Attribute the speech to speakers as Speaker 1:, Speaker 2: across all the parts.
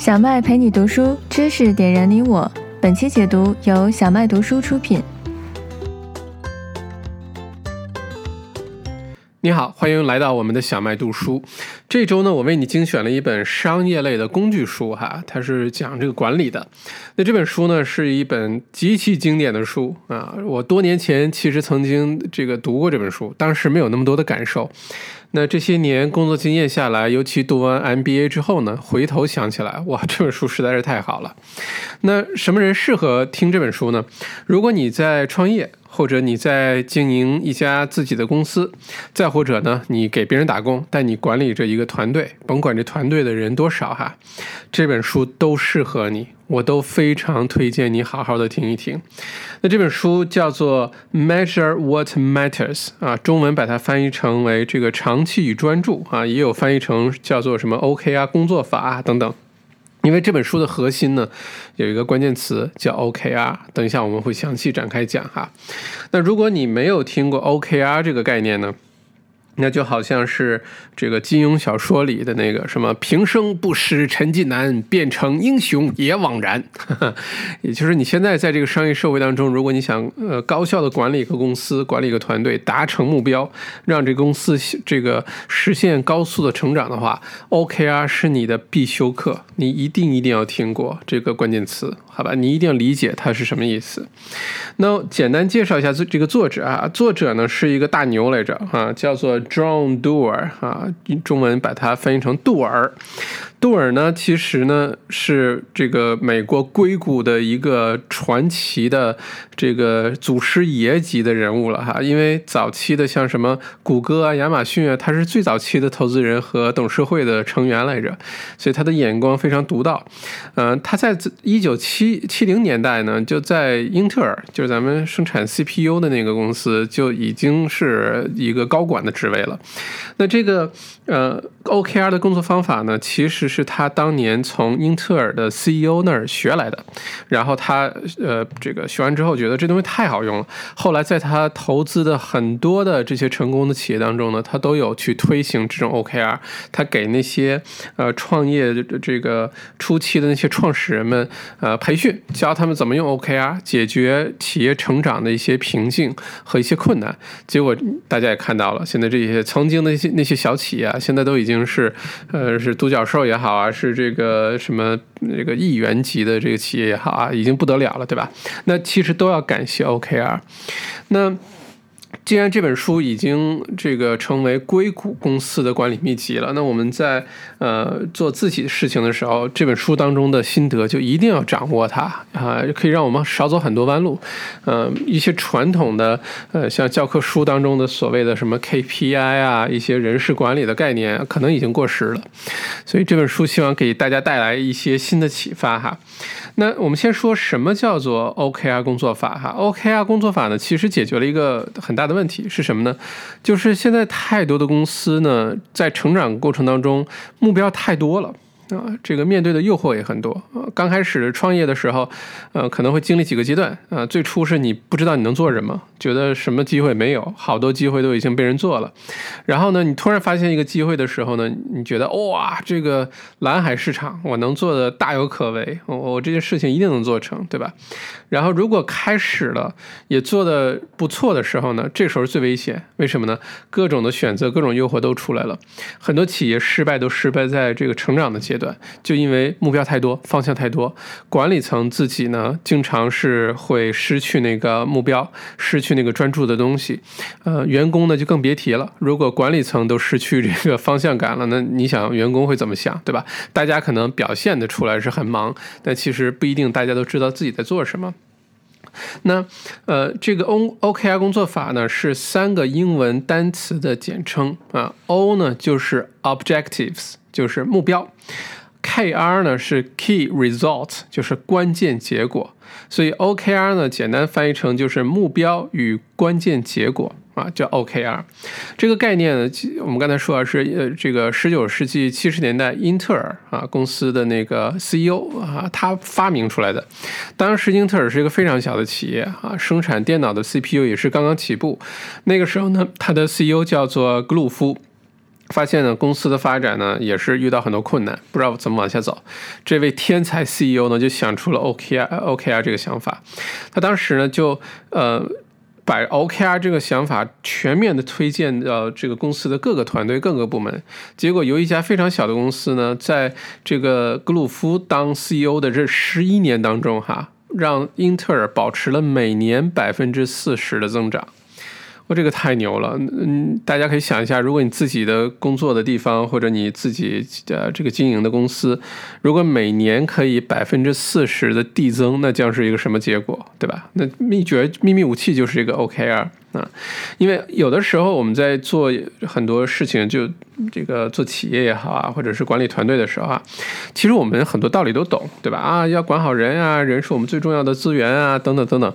Speaker 1: 小麦陪你读书，知识点燃你我。本期解读由小麦读书出品。
Speaker 2: 你好，欢迎来到我们的小麦读书。这周呢，我为你精选了一本商业类的工具书，哈，它是讲这个管理的。那这本书呢，是一本极其经典的书啊。我多年前其实曾经这个读过这本书，当时没有那么多的感受。那这些年工作经验下来，尤其读完 MBA 之后呢，回头想起来，哇，这本书实在是太好了。那什么人适合听这本书呢？如果你在创业。或者你在经营一家自己的公司，再或者呢，你给别人打工，但你管理着一个团队，甭管这团队的人多少哈，这本书都适合你，我都非常推荐你好好的听一听。那这本书叫做《Measure What Matters》啊，中文把它翻译成为这个长期与专注啊，也有翻译成叫做什么 OK 啊工作法啊等等。因为这本书的核心呢，有一个关键词叫 OKR，等一下我们会详细展开讲哈。那如果你没有听过 OKR 这个概念呢？那就好像是这个金庸小说里的那个什么“平生不识陈近南，变成英雄也枉然”。也就是你现在在这个商业社会当中，如果你想呃高效的管理一个公司、管理一个团队、达成目标，让这公司这个实现高速的成长的话，OKR 是你的必修课，你一定一定要听过这个关键词。好吧，你一定要理解它是什么意思。那简单介绍一下这这个作者啊，作者呢是一个大牛来着啊，叫做 John Doer 啊，中文把它翻译成杜尔。杜尔呢，其实呢是这个美国硅谷的一个传奇的这个祖师爷级的人物了哈。因为早期的像什么谷歌啊、亚马逊啊，他是最早期的投资人和董事会的成员来着，所以他的眼光非常独到。嗯，他在一九七七零年代呢，就在英特尔，就是咱们生产 CPU 的那个公司，就已经是一个高管的职位了。那这个呃 OKR 的工作方法呢，其实。是他当年从英特尔的 CEO 那儿学来的，然后他呃这个学完之后觉得这东西太好用了，后来在他投资的很多的这些成功的企业当中呢，他都有去推行这种 OKR，他给那些呃创业这个初期的那些创始人们呃培训，教他们怎么用 OKR 解决企业成长的一些瓶颈和一些困难，结果大家也看到了，现在这些曾经的那些那些小企业啊，现在都已经是呃是独角兽也。好好啊，是这个什么这个亿元级的这个企业也好啊，已经不得了了，对吧？那其实都要感谢 OKR。那。既然这本书已经这个成为硅谷公司的管理秘籍了，那我们在呃做自己的事情的时候，这本书当中的心得就一定要掌握它啊，可以让我们少走很多弯路。呃，一些传统的呃像教科书当中的所谓的什么 KPI 啊，一些人事管理的概念，可能已经过时了。所以这本书希望给大家带来一些新的启发哈。那我们先说什么叫做 OKR 工作法哈？OKR 工作法呢，其实解决了一个很大的问题是什么呢？就是现在太多的公司呢，在成长过程当中，目标太多了。啊，这个面对的诱惑也很多。呃，刚开始创业的时候，呃，可能会经历几个阶段。啊，最初是你不知道你能做什么，觉得什么机会没有，好多机会都已经被人做了。然后呢，你突然发现一个机会的时候呢，你觉得哇，这个蓝海市场我能做的大有可为，我我这件事情一定能做成，对吧？然后如果开始了也做的不错的时候呢，这时候最危险。为什么呢？各种的选择，各种诱惑都出来了。很多企业失败都失败在这个成长的阶段。对，就因为目标太多，方向太多，管理层自己呢，经常是会失去那个目标，失去那个专注的东西，呃，员工呢就更别提了。如果管理层都失去这个方向感了，那你想员工会怎么想，对吧？大家可能表现的出来是很忙，但其实不一定大家都知道自己在做什么。那呃，这个 O OKR 工作法呢是三个英文单词的简称啊，O 呢就是 Objectives。就是目标，KR 呢是 Key Result，就是关键结果，所以 OKR 呢简单翻译成就是目标与关键结果啊，叫 OKR。这个概念呢，我们刚才说啊是呃这个十九世纪七十年代英特尔啊公司的那个 CEO 啊他发明出来的。当时英特尔是一个非常小的企业啊，生产电脑的 CPU 也是刚刚起步。那个时候呢，他的 CEO 叫做格鲁夫。发现呢，公司的发展呢也是遇到很多困难，不知道怎么往下走。这位天才 CEO 呢就想出了 OKR OKR 这个想法，他当时呢就呃把 OKR 这个想法全面的推荐到这个公司的各个团队、各个部门。结果由一家非常小的公司呢，在这个格鲁夫当 CEO 的这十一年当中，哈，让英特尔保持了每年百分之四十的增长。这个太牛了，嗯，大家可以想一下，如果你自己的工作的地方或者你自己的这个经营的公司，如果每年可以百分之四十的递增，那将是一个什么结果，对吧？那秘诀秘密武器就是一个 OKR 啊，因为有的时候我们在做很多事情，就这个做企业也好啊，或者是管理团队的时候啊，其实我们很多道理都懂，对吧？啊，要管好人啊，人是我们最重要的资源啊，等等等等。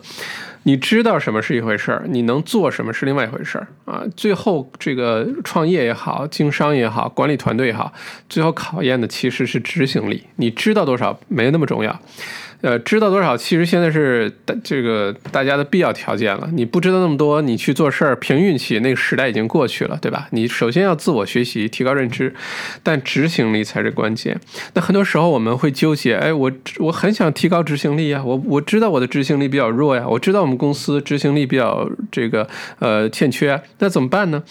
Speaker 2: 你知道什么是一回事儿，你能做什么是另外一回事儿啊！最后这个创业也好，经商也好，管理团队也好，最后考验的其实是执行力。你知道多少没那么重要。呃，知道多少其实现在是大这个大家的必要条件了。你不知道那么多，你去做事儿凭运气，那个时代已经过去了，对吧？你首先要自我学习，提高认知，但执行力才是关键。那很多时候我们会纠结，哎，我我很想提高执行力呀，我我知道我的执行力比较弱呀，我知道我们公司执行力比较这个呃欠缺，那怎么办呢？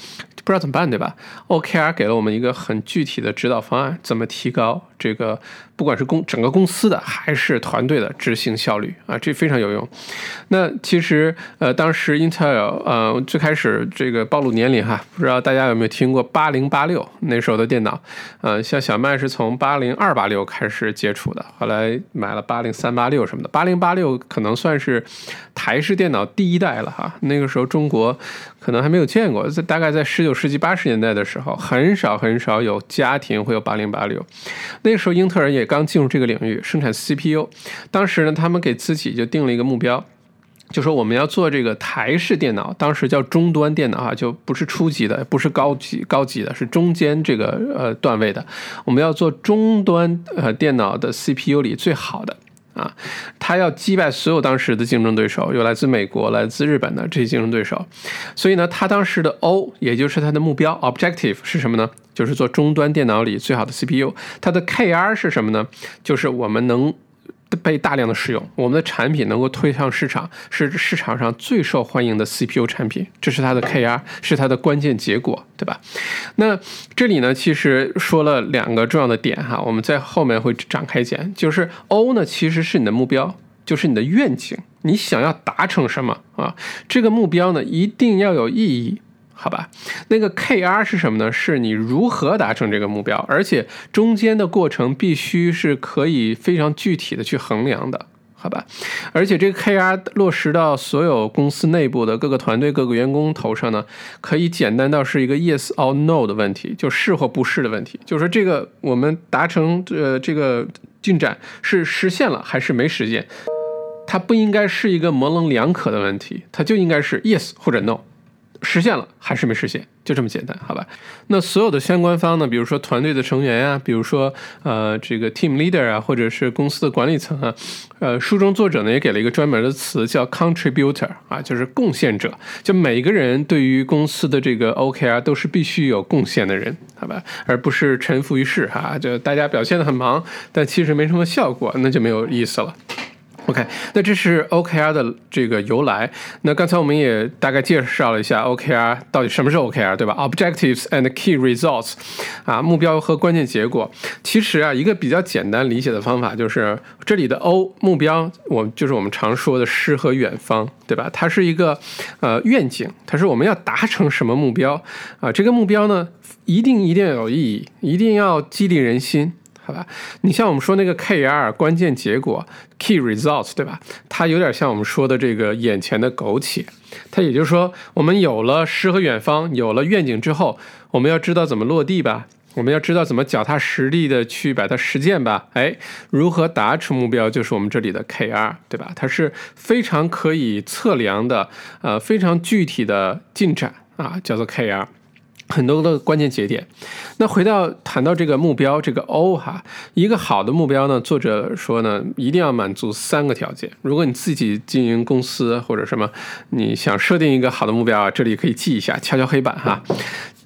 Speaker 2: 不知道怎么办，对吧？OKR 给了我们一个很具体的指导方案，怎么提高这个，不管是公整个公司的还是团队的执行效率啊，这非常有用。那其实呃，当时 Intel 呃最开始这个暴露年龄哈，不知道大家有没有听过八零八六那时候的电脑？呃，像小麦是从八零二八六开始接触的，后来买了八零三八六什么的。八零八六可能算是台式电脑第一代了哈，那个时候中国可能还没有见过，在大概在十九。世纪八十年代的时候，很少很少有家庭会有八零八六。那个时候，英特尔也刚进入这个领域，生产 CPU。当时呢，他们给自己就定了一个目标，就说我们要做这个台式电脑，当时叫终端电脑啊，就不是初级的，不是高级高级的，是中间这个呃段位的。我们要做终端呃电脑的 CPU 里最好的。啊，他要击败所有当时的竞争对手，有来自美国、来自日本的这些竞争对手，所以呢，他当时的 O，也就是他的目标 objective 是什么呢？就是做终端电脑里最好的 CPU。它的 KR 是什么呢？就是我们能。被大量的使用，我们的产品能够推向市场，是市场上最受欢迎的 CPU 产品，这是它的 KR，是它的关键结果，对吧？那这里呢，其实说了两个重要的点哈，我们在后面会展开讲，就是 O 呢，其实是你的目标，就是你的愿景，你想要达成什么啊？这个目标呢，一定要有意义。好吧，那个 KR 是什么呢？是你如何达成这个目标，而且中间的过程必须是可以非常具体的去衡量的，好吧？而且这个 KR 落实到所有公司内部的各个团队、各个员工头上呢，可以简单到是一个 Yes or No 的问题，就是或不是的问题，就是说这个我们达成呃这个进展是实现了还是没实现，它不应该是一个模棱两可的问题，它就应该是 Yes 或者 No。实现了还是没实现，就这么简单，好吧？那所有的相关方呢，比如说团队的成员呀，比如说呃这个 team leader 啊，或者是公司的管理层啊，呃，书中作者呢也给了一个专门的词叫 contributor 啊，就是贡献者。就每个人对于公司的这个 OKR 都是必须有贡献的人，好吧？而不是臣服于世哈，就大家表现的很忙，但其实没什么效果，那就没有意思了。OK，那这是 OKR 的这个由来。那刚才我们也大概介绍了一下 OKR 到底什么是 OKR，对吧？Objectives and Key Results，啊，目标和关键结果。其实啊，一个比较简单理解的方法就是这里的 O 目标，我就是我们常说的诗和远方，对吧？它是一个呃愿景，它是我们要达成什么目标啊？这个目标呢，一定一定要有意义，一定要激励人心。好吧，你像我们说那个 KR 关键结果 Key Results，对吧？它有点像我们说的这个眼前的苟且。它也就是说，我们有了诗和远方，有了愿景之后，我们要知道怎么落地吧？我们要知道怎么脚踏实地的去把它实践吧？哎，如何达成目标，就是我们这里的 KR，对吧？它是非常可以测量的，呃，非常具体的进展啊，叫做 KR。很多的关键节点，那回到谈到这个目标，这个 O 哈，一个好的目标呢，作者说呢，一定要满足三个条件。如果你自己经营公司或者什么，你想设定一个好的目标啊，这里可以记一下，敲敲黑板哈。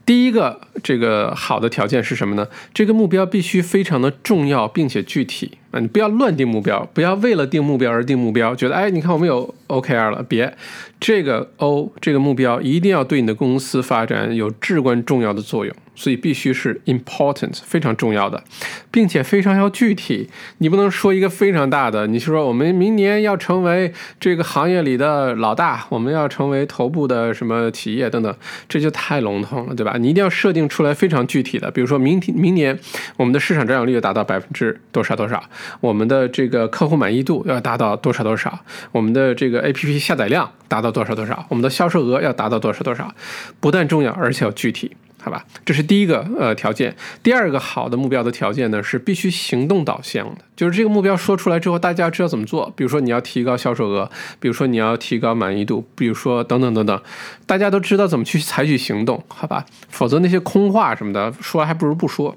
Speaker 2: 第一个这个好的条件是什么呢？这个目标必须非常的重要并且具体啊！你不要乱定目标，不要为了定目标而定目标，觉得哎，你看我们有 OKR 了，别，这个 O 这个目标一定要对你的公司发展有至关重要的作用。所以必须是 important 非常重要的，并且非常要具体。你不能说一个非常大的，你是说我们明年要成为这个行业里的老大，我们要成为头部的什么企业等等，这就太笼统了，对吧？你一定要设定出来非常具体的，比如说明天明年我们的市场占有率达到百分之多少多少，我们的这个客户满意度要达到多少多少，我们的这个 APP 下载量达到多少多少，我们的销售额要达到多少多少，不但重要，而且要具体。好吧，这是第一个呃条件。第二个好的目标的条件呢，是必须行动导向的，就是这个目标说出来之后，大家知道怎么做。比如说你要提高销售额，比如说你要提高满意度，比如说等等等等，大家都知道怎么去采取行动，好吧？否则那些空话什么的说还不如不说。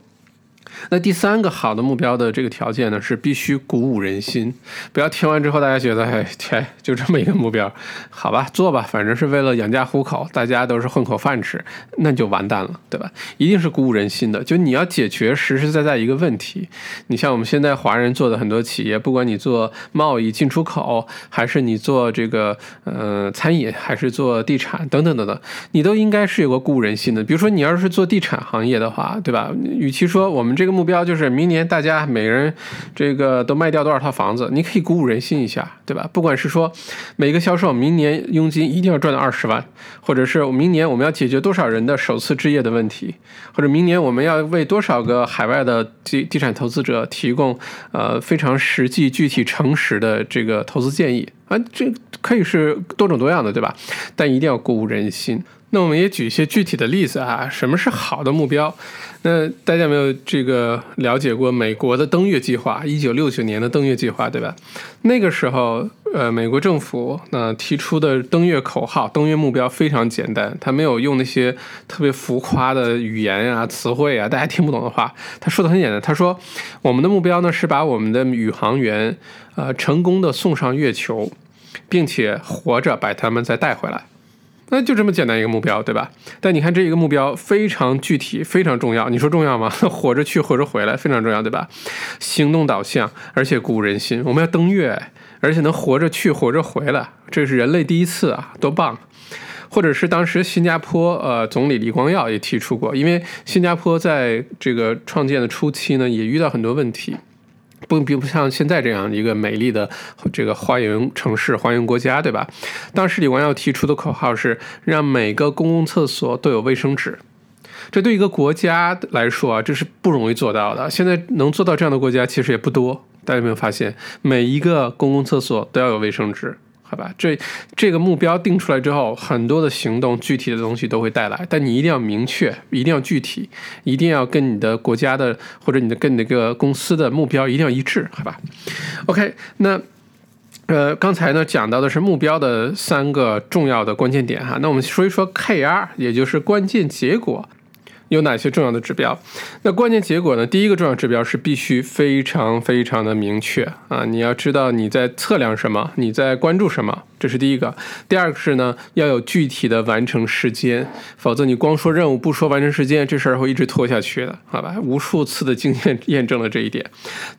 Speaker 2: 那第三个好的目标的这个条件呢，是必须鼓舞人心，不要听完之后大家觉得，哎，天，就这么一个目标，好吧，做吧，反正是为了养家糊口，大家都是混口饭吃，那就完蛋了，对吧？一定是鼓舞人心的，就你要解决实实在在一个问题。你像我们现在华人做的很多企业，不管你做贸易进出口，还是你做这个呃餐饮，还是做地产等等等等，你都应该是有个鼓舞人心的。比如说你要是做地产行业的话，对吧？与其说我们这这个目标就是明年大家每人这个都卖掉多少套房子，你可以鼓舞人心一下，对吧？不管是说每个销售明年佣金一定要赚到二十万，或者是明年我们要解决多少人的首次置业的问题，或者明年我们要为多少个海外的地地产投资者提供呃非常实际、具体、诚实的这个投资建议啊，这可以是多种多样的，对吧？但一定要鼓舞人心。那我们也举一些具体的例子啊，什么是好的目标？那大家有没有这个了解过美国的登月计划？一九六九年的登月计划，对吧？那个时候，呃，美国政府那提出的登月口号、登月目标非常简单，他没有用那些特别浮夸的语言啊、词汇啊，大家听不懂的话。他说的很简单，他说我们的目标呢是把我们的宇航员呃成功的送上月球，并且活着把他们再带回来。那就这么简单一个目标，对吧？但你看这一个目标非常具体，非常重要。你说重要吗？活着去，活着回来，非常重要，对吧？行动导向，而且鼓舞人心。我们要登月，而且能活着去，活着回来，这是人类第一次啊，多棒！或者是当时新加坡呃总理李光耀也提出过，因为新加坡在这个创建的初期呢，也遇到很多问题。不并不像现在这样一个美丽的这个花园城市、花园国家，对吧？当时李光耀提出的口号是让每个公共厕所都有卫生纸。这对一个国家来说啊，这是不容易做到的。现在能做到这样的国家其实也不多。大家有没有发现，每一个公共厕所都要有卫生纸？好吧，这这个目标定出来之后，很多的行动、具体的东西都会带来，但你一定要明确，一定要具体，一定要跟你的国家的或者你的跟那个公司的目标一定要一致，好吧？OK，那呃，刚才呢讲到的是目标的三个重要的关键点哈，那我们说一说 KR，也就是关键结果。有哪些重要的指标？那关键结果呢？第一个重要指标是必须非常非常的明确啊！你要知道你在测量什么，你在关注什么，这是第一个。第二个是呢，要有具体的完成时间，否则你光说任务不说完成时间，这事儿会一直拖下去的，好吧？无数次的经验验证了这一点。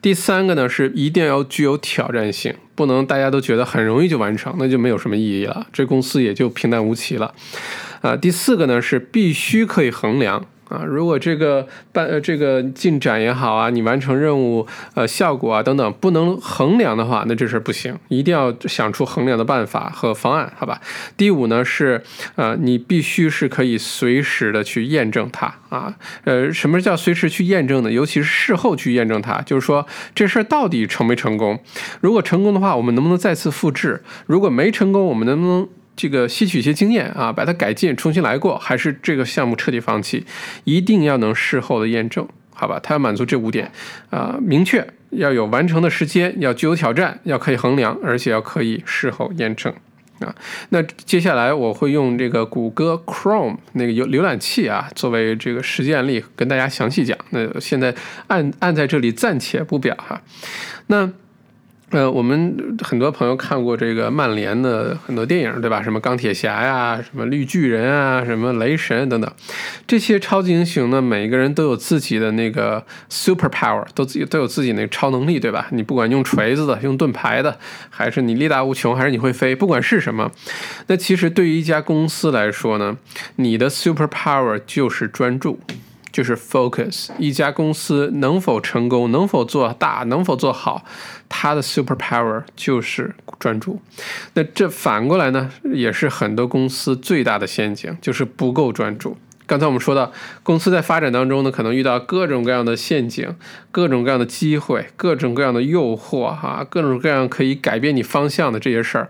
Speaker 2: 第三个呢是一定要具有挑战性，不能大家都觉得很容易就完成，那就没有什么意义了，这公司也就平淡无奇了。啊，第四个呢是必须可以衡量。啊，如果这个办呃这个进展也好啊，你完成任务呃效果啊等等不能衡量的话，那这事儿不行，一定要想出衡量的办法和方案，好吧？第五呢是呃你必须是可以随时的去验证它啊，呃什么叫随时去验证呢？尤其是事后去验证它，就是说这事儿到底成没成功？如果成功的话，我们能不能再次复制？如果没成功，我们能不能？这个吸取一些经验啊，把它改进，重新来过，还是这个项目彻底放弃？一定要能事后的验证，好吧？它要满足这五点啊，明确要有完成的时间，要具有挑战，要可以衡量，而且要可以事后验证啊。那接下来我会用这个谷歌 Chrome 那个浏浏览器啊，作为这个实践例跟大家详细讲。那现在按按在这里暂且不表哈。那。呃，我们很多朋友看过这个曼联的很多电影，对吧？什么钢铁侠呀，什么绿巨人啊，什么雷神等等，这些超级英雄呢，每一个人都有自己的那个 super power，都自己都有自己那个超能力，对吧？你不管用锤子的，用盾牌的，还是你力大无穷，还是你会飞，不管是什么，那其实对于一家公司来说呢，你的 super power 就是专注。就是 focus，一家公司能否成功，能否做大，能否做好，他的 super power 就是专注。那这反过来呢，也是很多公司最大的陷阱，就是不够专注。刚才我们说到，公司在发展当中呢，可能遇到各种各样的陷阱、各种各样的机会、各种各样的诱惑，哈，各种各样可以改变你方向的这些事儿。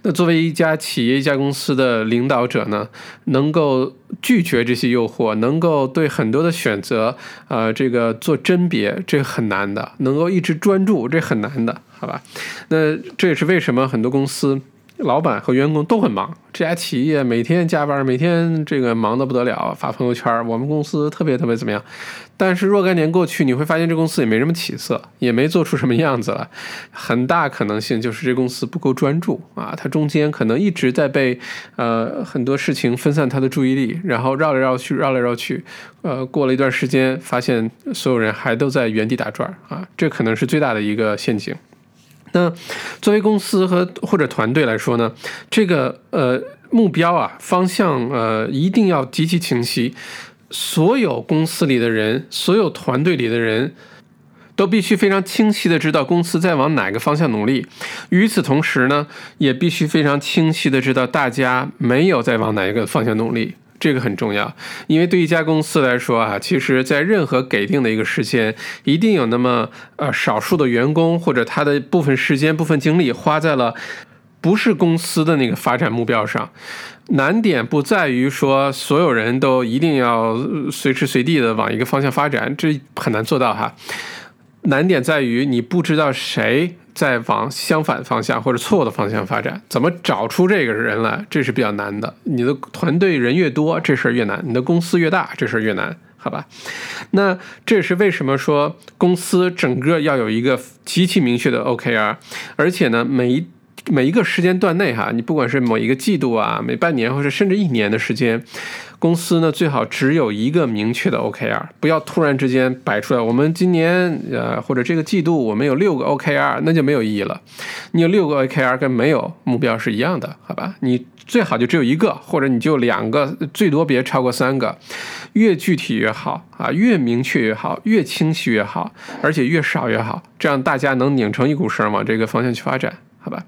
Speaker 2: 那作为一家企业、一家公司的领导者呢，能够拒绝这些诱惑，能够对很多的选择，呃，这个做甄别，这很难的；能够一直专注，这很难的，好吧？那这也是为什么很多公司。老板和员工都很忙，这家企业每天加班，每天这个忙得不得了，发朋友圈，我们公司特别特别怎么样？但是若干年过去，你会发现这公司也没什么起色，也没做出什么样子来。很大可能性就是这公司不够专注啊，它中间可能一直在被呃很多事情分散他的注意力，然后绕来绕去，绕来绕去，呃，过了一段时间，发现所有人还都在原地打转啊，这可能是最大的一个陷阱。那作为公司和或者团队来说呢，这个呃目标啊方向呃一定要极其清晰，所有公司里的人，所有团队里的人都必须非常清晰的知道公司在往哪个方向努力。与此同时呢，也必须非常清晰的知道大家没有在往哪一个方向努力。这个很重要，因为对一家公司来说啊，其实，在任何给定的一个时间，一定有那么呃少数的员工或者他的部分时间、部分精力花在了不是公司的那个发展目标上。难点不在于说所有人都一定要随时随地的往一个方向发展，这很难做到哈。难点在于你不知道谁。在往相反方向或者错误的方向发展，怎么找出这个人来，这是比较难的。你的团队人越多，这事儿越难；你的公司越大，这事儿越难，好吧？那这也是为什么说公司整个要有一个极其明确的 OKR，而且呢，每一每一个时间段内哈，你不管是某一个季度啊，每半年或者甚至一年的时间。公司呢，最好只有一个明确的 OKR，不要突然之间摆出来。我们今年呃，或者这个季度，我们有六个 OKR，那就没有意义了。你有六个 OKR 跟没有目标是一样的，好吧？你最好就只有一个，或者你就两个，最多别超过三个，越具体越好啊，越明确越好，越清晰越好，而且越少越好，这样大家能拧成一股绳往这个方向去发展。好吧，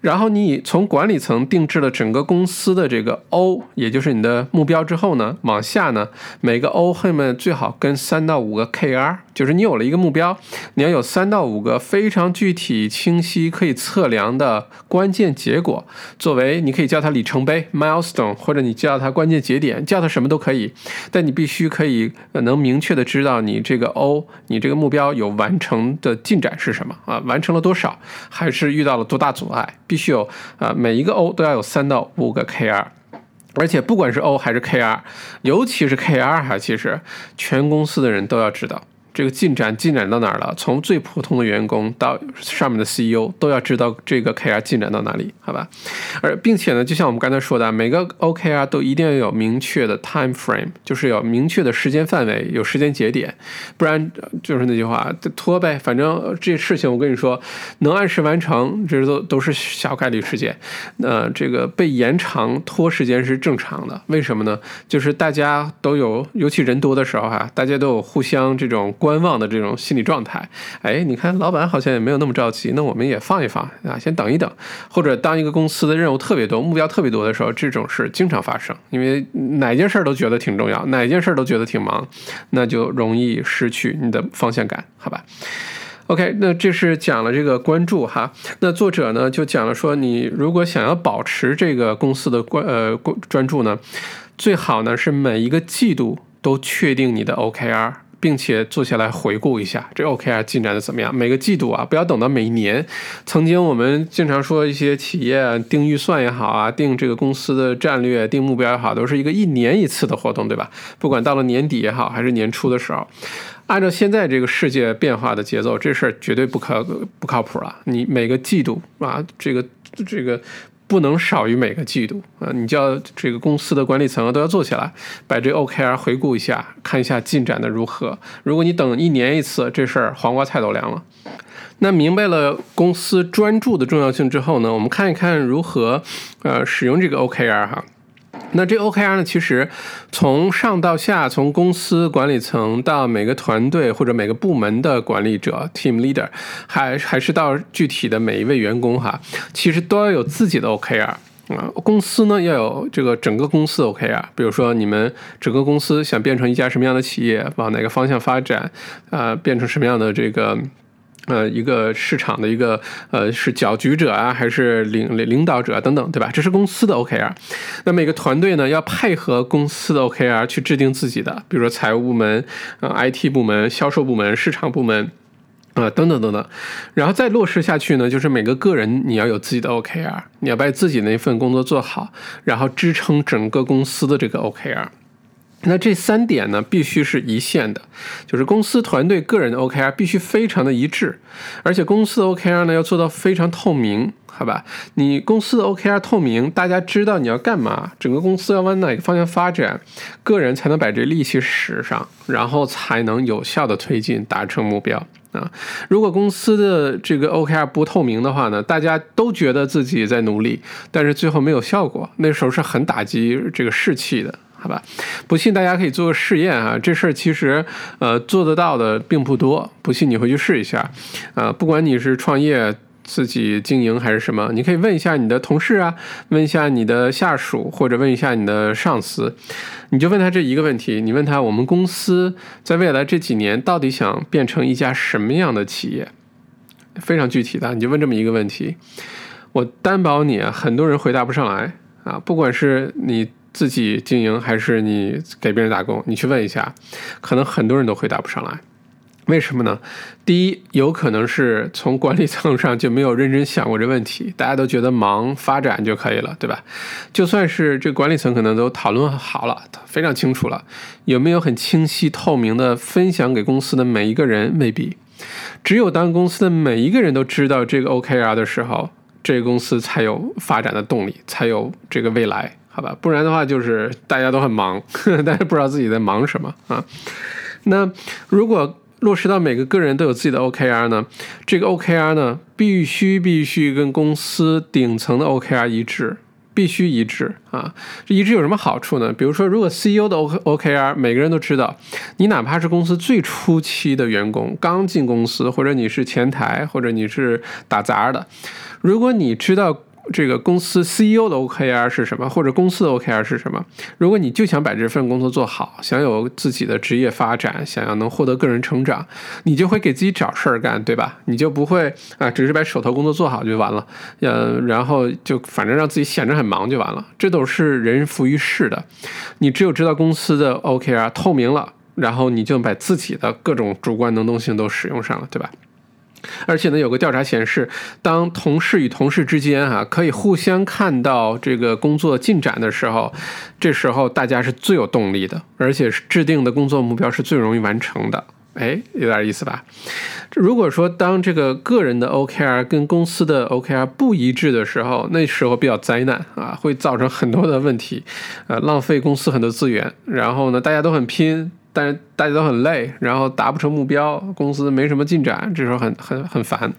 Speaker 2: 然后你从管理层定制了整个公司的这个 O，也就是你的目标之后呢，往下呢，每个 O 后面最好跟三到五个 KR，就是你有了一个目标，你要有三到五个非常具体、清晰、可以测量的关键结果，作为你可以叫它里程碑 （milestone） 或者你叫它关键节点，叫它什么都可以，但你必须可以能明确的知道你这个 O，你这个目标有完成的进展是什么啊？完成了多少？还是遇到了？多大阻碍？必须有啊，每一个 O 都要有三到五个 KR，而且不管是 O 还是 KR，尤其是 KR 哈，其实全公司的人都要知道。这个进展进展到哪儿了？从最普通的员工到上面的 CEO 都要知道这个 KR 进展到哪里，好吧？而并且呢，就像我们刚才说的，每个 OKR 都一定要有明确的 time frame，就是有明确的时间范围，有时间节点，不然就是那句话，拖呗。反正这事情我跟你说，能按时完成，这都都是小概率事件。那这个被延长拖时间是正常的，为什么呢？就是大家都有，尤其人多的时候哈，大家都有互相这种。观望的这种心理状态，哎，你看老板好像也没有那么着急，那我们也放一放啊，先等一等。或者当一个公司的任务特别多、目标特别多的时候，这种事经常发生，因为哪件事都觉得挺重要，哪件事都觉得挺忙，那就容易失去你的方向感，好吧？OK，那这是讲了这个关注哈。那作者呢就讲了说，你如果想要保持这个公司的关呃关专注呢，最好呢是每一个季度都确定你的 OKR。并且坐下来回顾一下这 OKR 进展的怎么样？每个季度啊，不要等到每年。曾经我们经常说一些企业定预算也好啊，定这个公司的战略、定目标也好，都是一个一年一次的活动，对吧？不管到了年底也好，还是年初的时候。按照现在这个世界变化的节奏，这事儿绝对不可不靠谱了。你每个季度啊，这个这个不能少于每个季度啊，你叫这个公司的管理层都要做起来，把这 OKR 回顾一下，看一下进展的如何。如果你等一年一次，这事儿黄瓜菜都凉了。那明白了公司专注的重要性之后呢，我们看一看如何呃使用这个 OKR 哈。那这 OKR 呢？其实从上到下，从公司管理层到每个团队或者每个部门的管理者 （team leader），还还是到具体的每一位员工哈，其实都要有自己的 OKR 啊。公司呢要有这个整个公司 OKR，比如说你们整个公司想变成一家什么样的企业，往哪个方向发展，啊，变成什么样的这个。呃，一个市场的一个呃是搅局者啊，还是领领导者等等，对吧？这是公司的 OKR。那每个团队呢，要配合公司的 OKR 去制定自己的，比如说财务部门、呃 IT 部门、销售部门、市场部门啊等等等等。然后再落实下去呢，就是每个个人你要有自己的 OKR，你要把自己那份工作做好，然后支撑整个公司的这个 OKR。那这三点呢，必须是一线的，就是公司团队个人的 OKR 必须非常的一致，而且公司的 OKR 呢要做到非常透明，好吧？你公司的 OKR 透明，大家知道你要干嘛，整个公司要往哪个方向发展，个人才能把这力气使上，然后才能有效的推进，达成目标啊！如果公司的这个 OKR 不透明的话呢，大家都觉得自己在努力，但是最后没有效果，那时候是很打击这个士气的。好吧，不信大家可以做个试验啊，这事儿其实呃做得到的并不多，不信你回去试一下，啊，不管你是创业自己经营还是什么，你可以问一下你的同事啊，问一下你的下属或者问一下你的上司，你就问他这一个问题，你问他我们公司在未来这几年到底想变成一家什么样的企业，非常具体的，你就问这么一个问题，我担保你啊，很多人回答不上来啊，不管是你。自己经营还是你给别人打工？你去问一下，可能很多人都回答不上来。为什么呢？第一，有可能是从管理层上就没有认真想过这问题，大家都觉得忙发展就可以了，对吧？就算是这管理层可能都讨论好了，非常清楚了，有没有很清晰透明的分享给公司的每一个人？未必。只有当公司的每一个人都知道这个 OKR 的时候，这个公司才有发展的动力，才有这个未来。好吧，不然的话就是大家都很忙，但是不知道自己在忙什么啊。那如果落实到每个个人都有自己的 OKR 呢？这个 OKR 呢，必须必须跟公司顶层的 OKR 一致，必须一致啊。这一致有什么好处呢？比如说，如果 CEO 的 O OKR 每个人都知道，你哪怕是公司最初期的员工，刚进公司，或者你是前台，或者你是打杂的，如果你知道。这个公司 CEO 的 OKR 是什么，或者公司的 OKR 是什么？如果你就想把这份工作做好，想有自己的职业发展，想要能获得个人成长，你就会给自己找事儿干，对吧？你就不会啊，只是把手头工作做好就完了，呃，然后就反正让自己闲着很忙就完了。这都是人浮于事的。你只有知道公司的 OKR 透明了，然后你就把自己的各种主观能动性都使用上了，对吧？而且呢，有个调查显示，当同事与同事之间哈可以互相看到这个工作进展的时候，这时候大家是最有动力的，而且是制定的工作目标是最容易完成的。哎，有点意思吧？如果说当这个个人的 OKR 跟公司的 OKR 不一致的时候，那时候比较灾难啊，会造成很多的问题，呃，浪费公司很多资源，然后呢，大家都很拼。但是大家都很累，然后达不成目标，公司没什么进展，这时候很很很烦。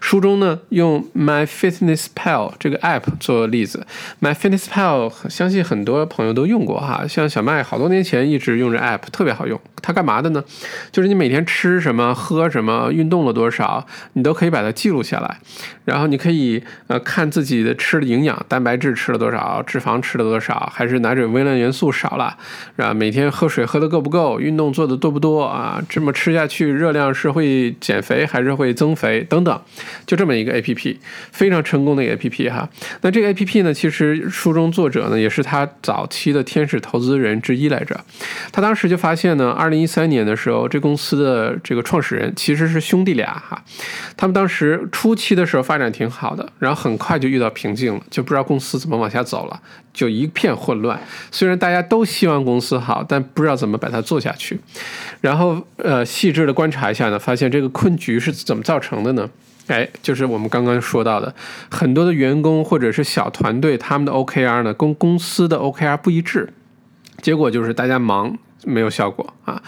Speaker 2: 书中呢用 My Fitness Pal 这个 app 做例子，My Fitness Pal 相信很多朋友都用过哈，像小麦好多年前一直用这 app，特别好用。它干嘛的呢？就是你每天吃什么、喝什么、运动了多少，你都可以把它记录下来。然后你可以呃看自己的吃的营养，蛋白质吃了多少，脂肪吃了多少，还是哪种微量元素少了，然后每天喝水喝的够不够？运动做的多不多啊？这么吃下去，热量是会减肥还是会增肥？等等，就这么一个 A P P，非常成功的一个 A P P 哈。那这个 A P P 呢，其实书中作者呢也是他早期的天使投资人之一来着。他当时就发现呢，二零一三年的时候，这公司的这个创始人其实是兄弟俩哈。他们当时初期的时候发发展挺好的，然后很快就遇到瓶颈了，就不知道公司怎么往下走了。就一片混乱。虽然大家都希望公司好，但不知道怎么把它做下去。然后呃，细致的观察一下呢，发现这个困局是怎么造成的呢？哎，就是我们刚刚说到的，很多的员工或者是小团队，他们的 OKR 呢跟公司的 OKR 不一致，结果就是大家忙没有效果啊。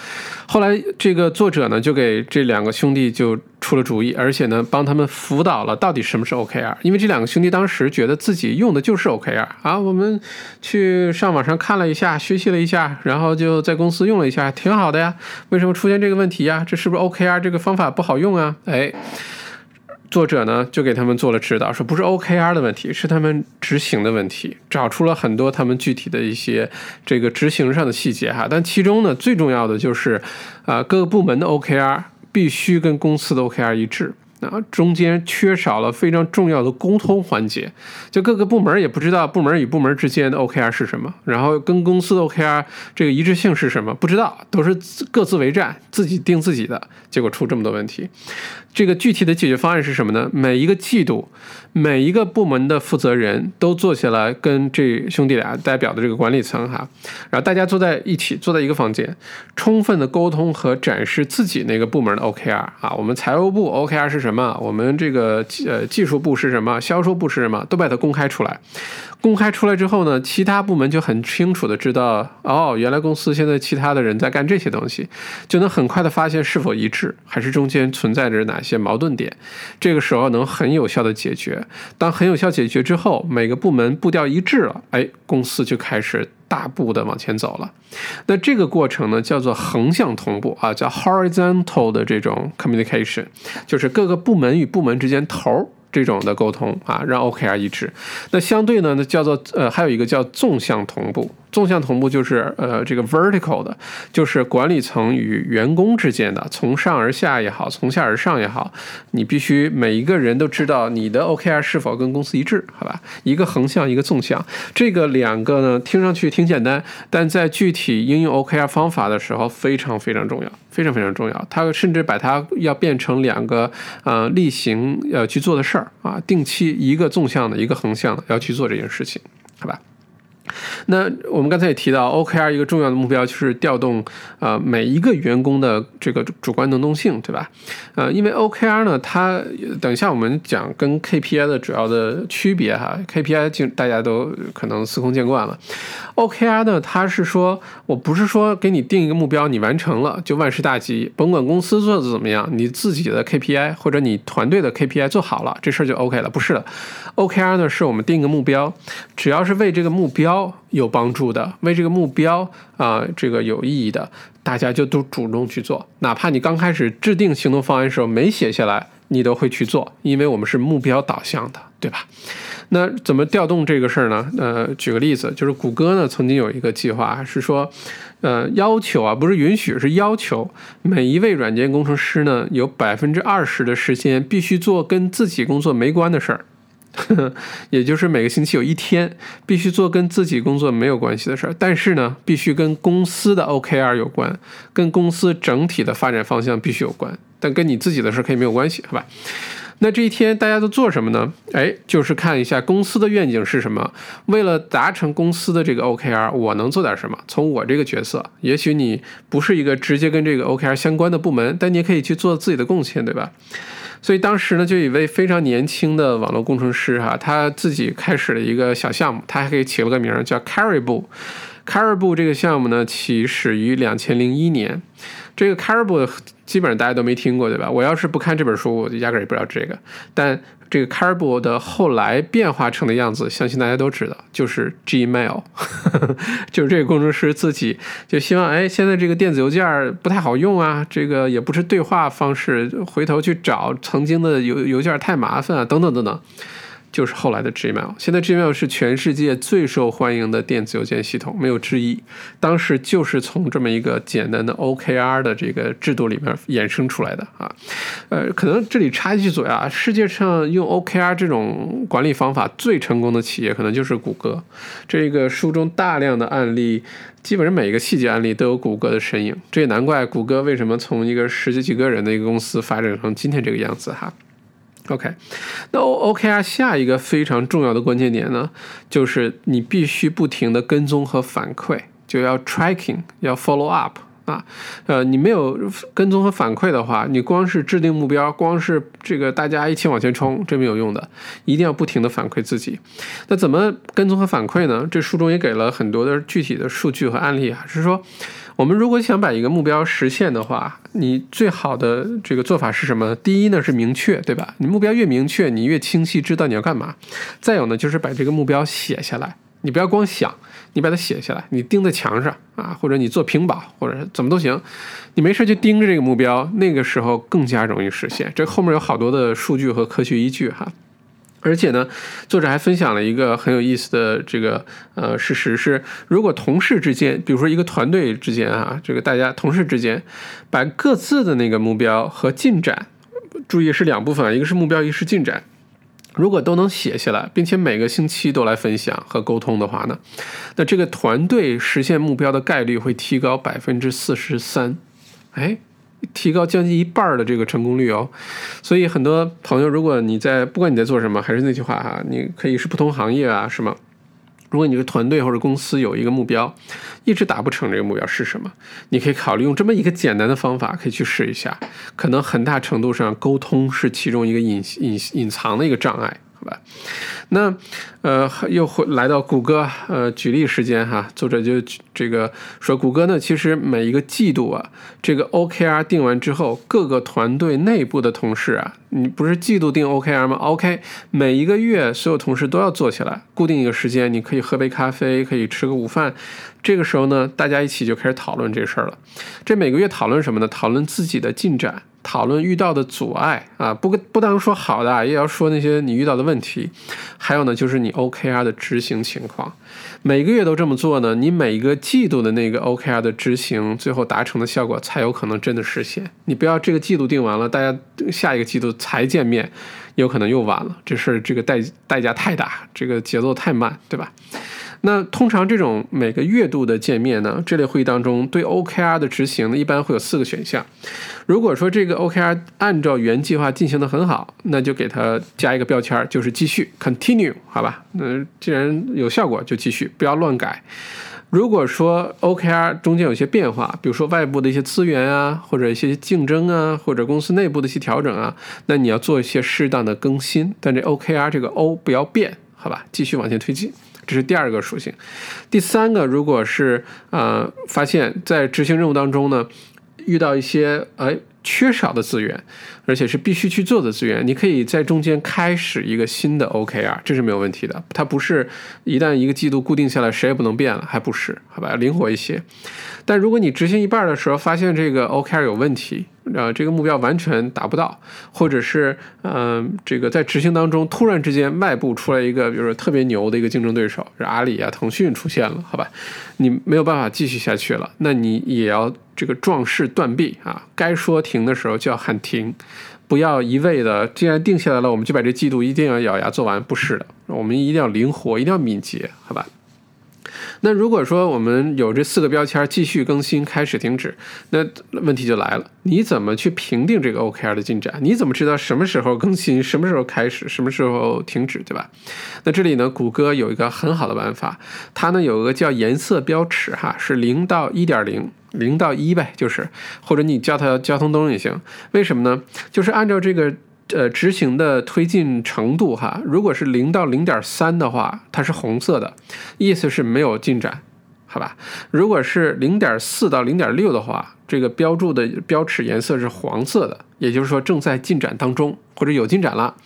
Speaker 2: 后来这个作者呢就给这两个兄弟就出了主意，而且呢帮他们辅导了到底什么是 OKR，因为这两个兄弟当时觉得自己用的就是 OKR 啊，我们去上网上看了一下，学习了一下，然后就在公司用了一下，挺好的呀。为什么出现这个问题呀？这是不是 OKR 这个方法不好用啊？哎。作者呢就给他们做了指导，说不是 OKR 的问题，是他们执行的问题，找出了很多他们具体的一些这个执行上的细节哈。但其中呢最重要的就是，啊各个部门的 OKR 必须跟公司的 OKR 一致。啊，中间缺少了非常重要的沟通环节，就各个部门也不知道部门与部门之间的 OKR 是什么，然后跟公司的 OKR 这个一致性是什么，不知道，都是各自为战，自己定自己的，结果出这么多问题。这个具体的解决方案是什么呢？每一个季度，每一个部门的负责人都坐下来跟这兄弟俩代表的这个管理层哈，然后大家坐在一起，坐在一个房间，充分的沟通和展示自己那个部门的 OKR 啊，我们财务部 OKR 是什么？我们这个呃技术部是什么？销售部是什么？都把它公开出来。公开出来之后呢，其他部门就很清楚的知道，哦，原来公司现在其他的人在干这些东西，就能很快的发现是否一致，还是中间存在着哪些矛盾点。这个时候能很有效的解决。当很有效解决之后，每个部门步调一致了，哎，公司就开始。大步的往前走了，那这个过程呢，叫做横向同步啊，叫 horizontal 的这种 communication，就是各个部门与部门之间头。这种的沟通啊，让 OKR 一致。那相对呢，那叫做呃，还有一个叫纵向同步。纵向同步就是呃，这个 vertical 的，就是管理层与员工之间的，从上而下也好，从下而上也好，你必须每一个人都知道你的 OKR 是否跟公司一致，好吧？一个横向，一个纵向，这个两个呢，听上去挺简单，但在具体应用 OKR 方法的时候，非常非常重要。非常非常重要，他甚至把它要变成两个呃例行要去做的事儿啊，定期一个纵向的，一个横向的要去做这件事情，好吧？那我们刚才也提到，OKR 一个重要的目标就是调动呃每一个员工的这个主观能动性，对吧？呃，因为 OKR 呢，它等一下我们讲跟 KPI 的主要的区别哈，KPI 就大家都可能司空见惯了，OKR 呢，它是说我不是说给你定一个目标，你完成了就万事大吉，甭管公司做的怎么样，你自己的 KPI 或者你团队的 KPI 做好了，这事儿就 OK 了，不是的，OKR 呢是我们定一个目标，只要是为这个目标。有帮助的，为这个目标啊，这个有意义的，大家就都主动去做。哪怕你刚开始制定行动方案的时候没写下来，你都会去做，因为我们是目标导向的，对吧？那怎么调动这个事儿呢？呃，举个例子，就是谷歌呢曾经有一个计划是说，呃，要求啊，不是允许，是要求每一位软件工程师呢有百分之二十的时间必须做跟自己工作没关的事儿。也就是每个星期有一天必须做跟自己工作没有关系的事儿，但是呢，必须跟公司的 OKR 有关，跟公司整体的发展方向必须有关，但跟你自己的事儿可以没有关系，好吧？那这一天大家都做什么呢？哎，就是看一下公司的愿景是什么，为了达成公司的这个 OKR，我能做点什么？从我这个角色，也许你不是一个直接跟这个 OKR 相关的部门，但你也可以去做自己的贡献，对吧？所以当时呢，就有一位非常年轻的网络工程师哈，他自己开始了一个小项目，他还给起了个名叫 Caribou。Caribou 这个项目呢，起始于两千零一年。这个 Caribou 基本上大家都没听过，对吧？我要是不看这本书，我就压根儿也不知道这个。但这个 Caribou 的后来变化成的样子，相信大家都知道，就是 Gmail，就是这个工程师自己就希望，哎，现在这个电子邮件不太好用啊，这个也不是对话方式，回头去找曾经的邮邮件太麻烦啊，等等等等。就是后来的 Gmail，现在 Gmail 是全世界最受欢迎的电子邮件系统，没有之一。当时就是从这么一个简单的 OKR 的这个制度里面衍生出来的啊。呃，可能这里插一句嘴啊，世界上用 OKR 这种管理方法最成功的企业，可能就是谷歌。这个书中大量的案例，基本上每一个细节案例都有谷歌的身影。这也难怪谷歌为什么从一个十几几个人的一个公司发展成今天这个样子哈。OK，那 OKR 下一个非常重要的关键点呢，就是你必须不停的跟踪和反馈，就要 tracking，要 follow up 啊，呃，你没有跟踪和反馈的话，你光是制定目标，光是这个大家一起往前冲，这没有用的，一定要不停的反馈自己。那怎么跟踪和反馈呢？这书中也给了很多的具体的数据和案例啊，是说。我们如果想把一个目标实现的话，你最好的这个做法是什么？第一呢是明确，对吧？你目标越明确，你越清晰知道你要干嘛。再有呢就是把这个目标写下来，你不要光想，你把它写下来，你钉在墙上啊，或者你做屏保，或者怎么都行。你没事就盯着这个目标，那个时候更加容易实现。这后面有好多的数据和科学依据哈。而且呢，作者还分享了一个很有意思的这个呃事实是，如果同事之间，比如说一个团队之间啊，这个大家同事之间，把各自的那个目标和进展，注意是两部分，一个是目标，一个是进展，如果都能写下来，并且每个星期都来分享和沟通的话呢，那这个团队实现目标的概率会提高百分之四十三，哎。提高将近一半的这个成功率哦，所以很多朋友，如果你在不管你在做什么，还是那句话哈，你可以是不同行业啊，是吗？如果你的团队或者公司有一个目标，一直达不成，这个目标是什么？你可以考虑用这么一个简单的方法，可以去试一下。可能很大程度上，沟通是其中一个隐隐隐藏的一个障碍。好吧，那呃又回来到谷歌呃举例时间哈，作者就这个说谷歌呢，其实每一个季度啊，这个 OKR 定完之后，各个团队内部的同事啊，你不是季度定 OKR 吗？OK，每一个月所有同事都要做起来，固定一个时间，你可以喝杯咖啡，可以吃个午饭，这个时候呢，大家一起就开始讨论这事儿了。这每个月讨论什么呢？讨论自己的进展。讨论遇到的阻碍啊，不不当说好的，也要说那些你遇到的问题。还有呢，就是你 OKR 的执行情况。每个月都这么做呢，你每一个季度的那个 OKR 的执行，最后达成的效果才有可能真的实现。你不要这个季度定完了，大家下一个季度才见面，有可能又晚了。这事儿这个代代价太大，这个节奏太慢，对吧？那通常这种每个月度的见面呢，这类会议当中对 OKR 的执行呢，一般会有四个选项。如果说这个 OKR 按照原计划进行的很好，那就给它加一个标签，就是继续 continue，好吧？那既然有效果，就继续，不要乱改。如果说 OKR 中间有些变化，比如说外部的一些资源啊，或者一些竞争啊，或者公司内部的一些调整啊，那你要做一些适当的更新，但这 OKR 这个 O 不要变，好吧？继续往前推进。这是第二个属性，第三个，如果是呃发现，在执行任务当中呢，遇到一些哎缺少的资源，而且是必须去做的资源，你可以在中间开始一个新的 OKR，这是没有问题的。它不是一旦一个季度固定下来，谁也不能变了，还不是，好吧，灵活一些。但如果你执行一半的时候，发现这个 OKR 有问题。啊，这个目标完全达不到，或者是，嗯，这个在执行当中突然之间外部出来一个，比如说特别牛的一个竞争对手，是阿里啊、腾讯出现了，好吧，你没有办法继续下去了，那你也要这个壮士断臂啊，该说停的时候就要喊停，不要一味的，既然定下来了，我们就把这季度一定要咬牙做完，不是的，我们一定要灵活，一定要敏捷，好吧。那如果说我们有这四个标签，继续更新、开始、停止，那问题就来了，你怎么去评定这个 OKR 的进展？你怎么知道什么时候更新、什么时候开始、什么时候停止，对吧？那这里呢，谷歌有一个很好的办法，它呢有个叫颜色标尺，哈，是零到一点零，零到一呗，就是，或者你叫它交通灯也行。为什么呢？就是按照这个。呃，执行的推进程度哈，如果是零到零点三的话，它是红色的，意思是没有进展，好吧？如果是零点四到零点六的话，这个标注的标尺颜色是黄色的，也就是说正在进展当中。或者有进展了，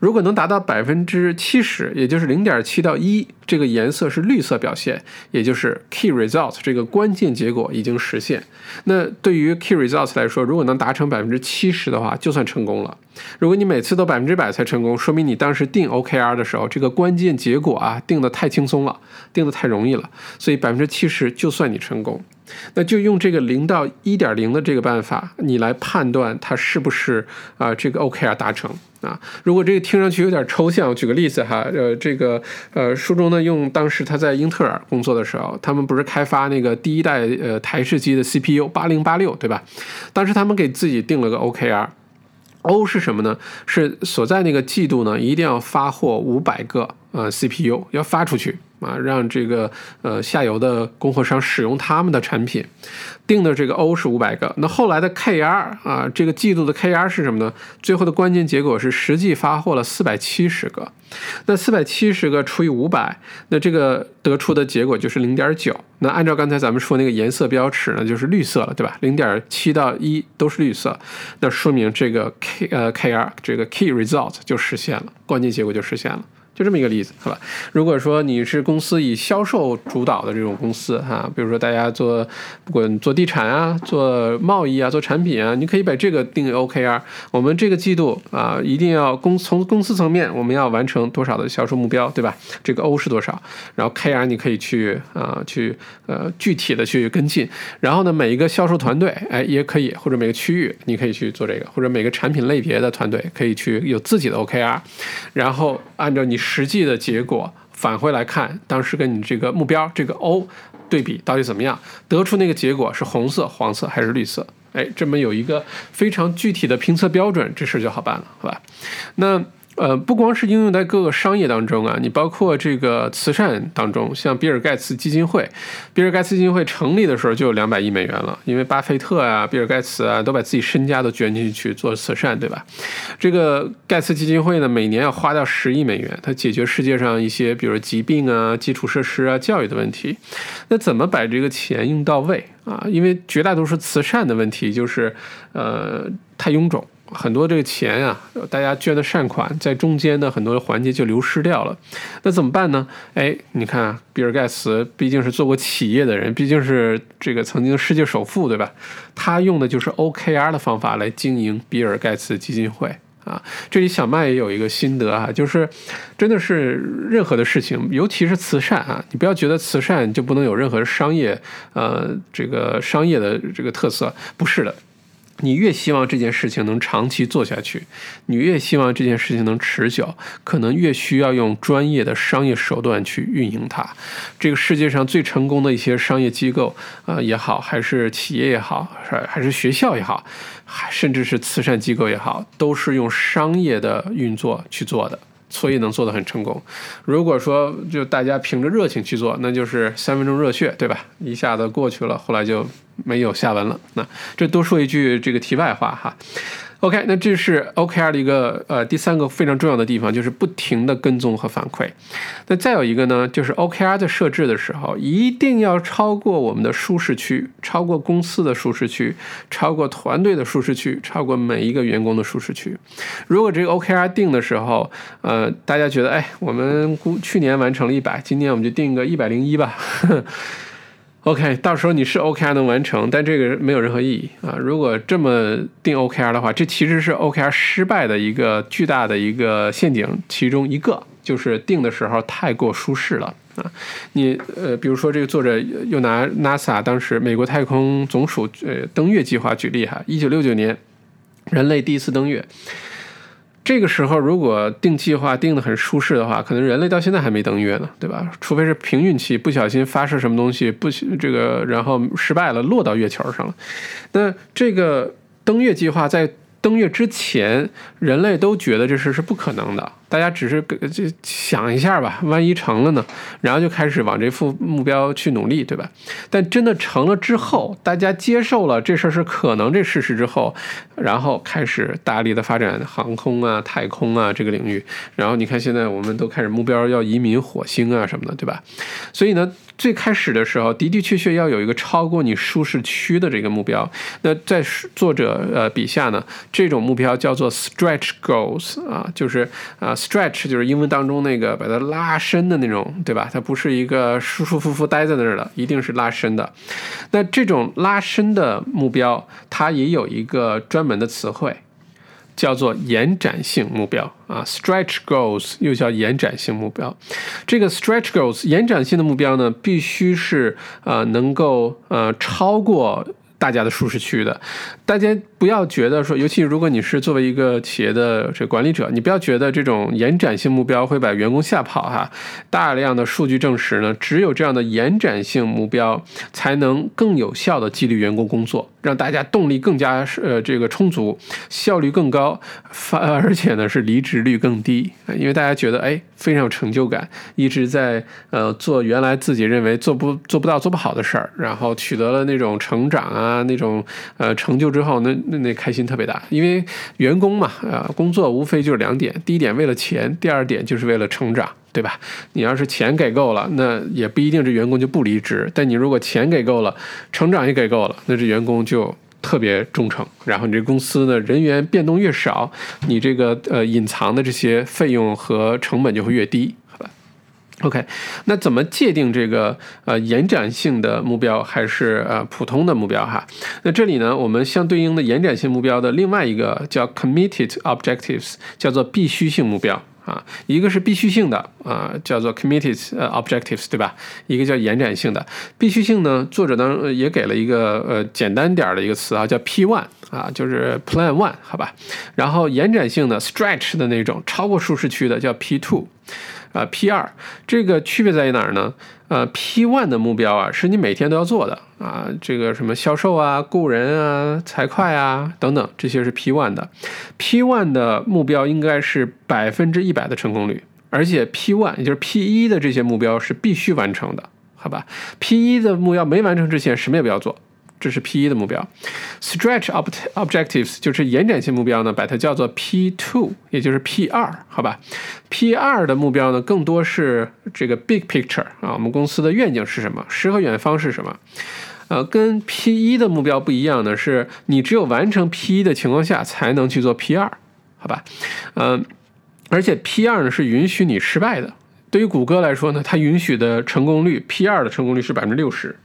Speaker 2: 如果能达到百分之七十，也就是零点七到一，这个颜色是绿色表现，也就是 key result 这个关键结果已经实现。那对于 key results 来说，如果能达成百分之七十的话，就算成功了。如果你每次都百分之百才成功，说明你当时定 OKR 的时候，这个关键结果啊定的太轻松了，定的太容易了，所以百分之七十就算你成功。那就用这个零到一点零的这个办法，你来判断它是不是啊这个 OKR 达成啊。如果这个听上去有点抽象，举个例子哈，呃，这个呃书中呢用当时他在英特尔工作的时候，他们不是开发那个第一代呃台式机的 CPU 八零八六对吧？当时他们给自己定了个 OKR。O 是什么呢？是所在那个季度呢，一定要发货五百个呃 CPU，要发出去啊，让这个呃下游的供货商使用他们的产品。定的这个 O 是五百个，那后来的 KR 啊，这个季度的 KR 是什么呢？最后的关键结果是实际发货了四百七十个，那四百七十个除以五百，那这个得出的结果就是零点九。那按照刚才咱们说那个颜色标尺呢，就是绿色了，对吧？零点七到一都是绿色，那说明这个 K 呃 KR 这个 Key Result 就实现了，关键结果就实现了。就这么一个例子，好吧？如果说你是公司以销售主导的这种公司，哈，比如说大家做不管做地产啊、做贸易啊、做产品啊，你可以把这个定 OKR。我们这个季度啊，一定要公从公司层面，我们要完成多少的销售目标，对吧？这个 O 是多少？然后 KR 你可以去啊，去呃具体的去跟进。然后呢，每一个销售团队，哎，也可以，或者每个区域你可以去做这个，或者每个产品类别的团队可以去有自己的 OKR，然后按照你。实际的结果返回来看，当时跟你这个目标这个 O 对比到底怎么样？得出那个结果是红色、黄色还是绿色？哎，这么有一个非常具体的评测标准，这事就好办了，好吧？那。呃，不光是应用在各个商业当中啊，你包括这个慈善当中，像比尔盖茨基金会，比尔盖茨基金会成立的时候就有两百亿美元了，因为巴菲特啊、比尔盖茨啊都把自己身家都捐进去做慈善，对吧？这个盖茨基金会呢，每年要花掉十亿美元，它解决世界上一些比如疾病啊、基础设施啊、教育的问题。那怎么把这个钱用到位啊？因为绝大多数慈善的问题就是，呃，太臃肿。很多这个钱啊，大家捐的善款，在中间的很多环节就流失掉了。那怎么办呢？哎，你看，比尔盖茨毕竟是做过企业的人，毕竟是这个曾经世界首富，对吧？他用的就是 OKR 的方法来经营比尔盖茨基金会啊。这里小麦也有一个心得啊，就是真的是任何的事情，尤其是慈善啊，你不要觉得慈善就不能有任何商业呃这个商业的这个特色，不是的。你越希望这件事情能长期做下去，你越希望这件事情能持久，可能越需要用专业的商业手段去运营它。这个世界上最成功的一些商业机构啊也好，还是企业也好，还是学校也好，还甚至是慈善机构也好，都是用商业的运作去做的。所以能做得很成功。如果说就大家凭着热情去做，那就是三分钟热血，对吧？一下子过去了，后来就没有下文了。那这多说一句这个题外话哈。OK，那这是 OKR 的一个呃第三个非常重要的地方，就是不停的跟踪和反馈。那再有一个呢，就是 OKR 在设置的时候，一定要超过我们的舒适区，超过公司的舒适区，超过团队的舒适区，超过每一个员工的舒适区。如果这个 OKR 定的时候，呃，大家觉得哎，我们估去年完成了一百，今年我们就定个一百零一吧。OK，到时候你是 OKR 能完成，但这个没有任何意义啊！如果这么定 OKR 的话，这其实是 OKR 失败的一个巨大的一个陷阱，其中一个就是定的时候太过舒适了啊！你呃，比如说这个作者又拿 NASA 当时美国太空总署呃登月计划举例哈，一九六九年人类第一次登月。这个时候，如果定计划定的很舒适的话，可能人类到现在还没登月呢，对吧？除非是凭运气，不小心发射什么东西，不这个然后失败了，落到月球上了。那这个登月计划在登月之前，人类都觉得这事是不可能的。大家只是就想一下吧，万一成了呢？然后就开始往这副目标去努力，对吧？但真的成了之后，大家接受了这事儿是可能这事实之后，然后开始大力的发展航空啊、太空啊这个领域。然后你看，现在我们都开始目标要移民火星啊什么的，对吧？所以呢，最开始的时候的的确确要有一个超过你舒适区的这个目标。那在作者呃笔下呢，这种目标叫做 stretch goals 啊，就是啊。Stretch 就是英文当中那个把它拉伸的那种，对吧？它不是一个舒舒服服待在那儿的，一定是拉伸的。那这种拉伸的目标，它也有一个专门的词汇，叫做延展性目标啊。Stretch goals 又叫延展性目标。这个 Stretch goals 延展性的目标呢，必须是呃能够呃超过。大家的舒适区的，大家不要觉得说，尤其如果你是作为一个企业的这管理者，你不要觉得这种延展性目标会把员工吓跑哈。大量的数据证实呢，只有这样的延展性目标，才能更有效的激励员工工作。让大家动力更加呃这个充足，效率更高，反而且呢是离职率更低，因为大家觉得哎非常有成就感，一直在呃做原来自己认为做不做不到做不好的事儿，然后取得了那种成长啊那种呃成就之后，那那那开心特别大，因为员工嘛啊工作无非就是两点，第一点为了钱，第二点就是为了成长。对吧？你要是钱给够了，那也不一定这员工就不离职。但你如果钱给够了，成长也给够了，那这员工就特别忠诚。然后你这公司呢，人员变动越少，你这个呃隐藏的这些费用和成本就会越低，好吧？OK，那怎么界定这个呃延展性的目标还是呃普通的目标哈？那这里呢，我们相对应的延展性目标的另外一个叫 committed objectives，叫做必须性目标。啊，一个是必须性的啊，叫做 committed objectives，对吧？一个叫延展性的。必须性呢，作者呢也给了一个呃简单点的一个词啊，叫 P one 啊，就是 plan one，好吧？然后延展性的 stretch 的那种超过舒适区的叫 P two。啊，P 二这个区别在于哪儿呢？呃，P one 的目标啊，是你每天都要做的啊，这个什么销售啊、雇人啊、财会啊等等，这些是 P one 的。P one 的目标应该是百分之一百的成功率，而且 P one 也就是 P 一的这些目标是必须完成的，好吧？P 一的目标没完成之前，什么也不要做。这是 P 一的目标，stretch objectives 就是延展性目标呢，把它叫做 P two，也就是 P 二，好吧？P 二的目标呢，更多是这个 big picture 啊，我们公司的愿景是什么，诗和远方是什么？呃，跟 P 一的目标不一样的是，你只有完成 P 一的情况下，才能去做 P 二，好吧？嗯，而且 P 二呢是允许你失败的。对于谷歌来说呢，它允许的成功率 P 二的成功率是百分之六十。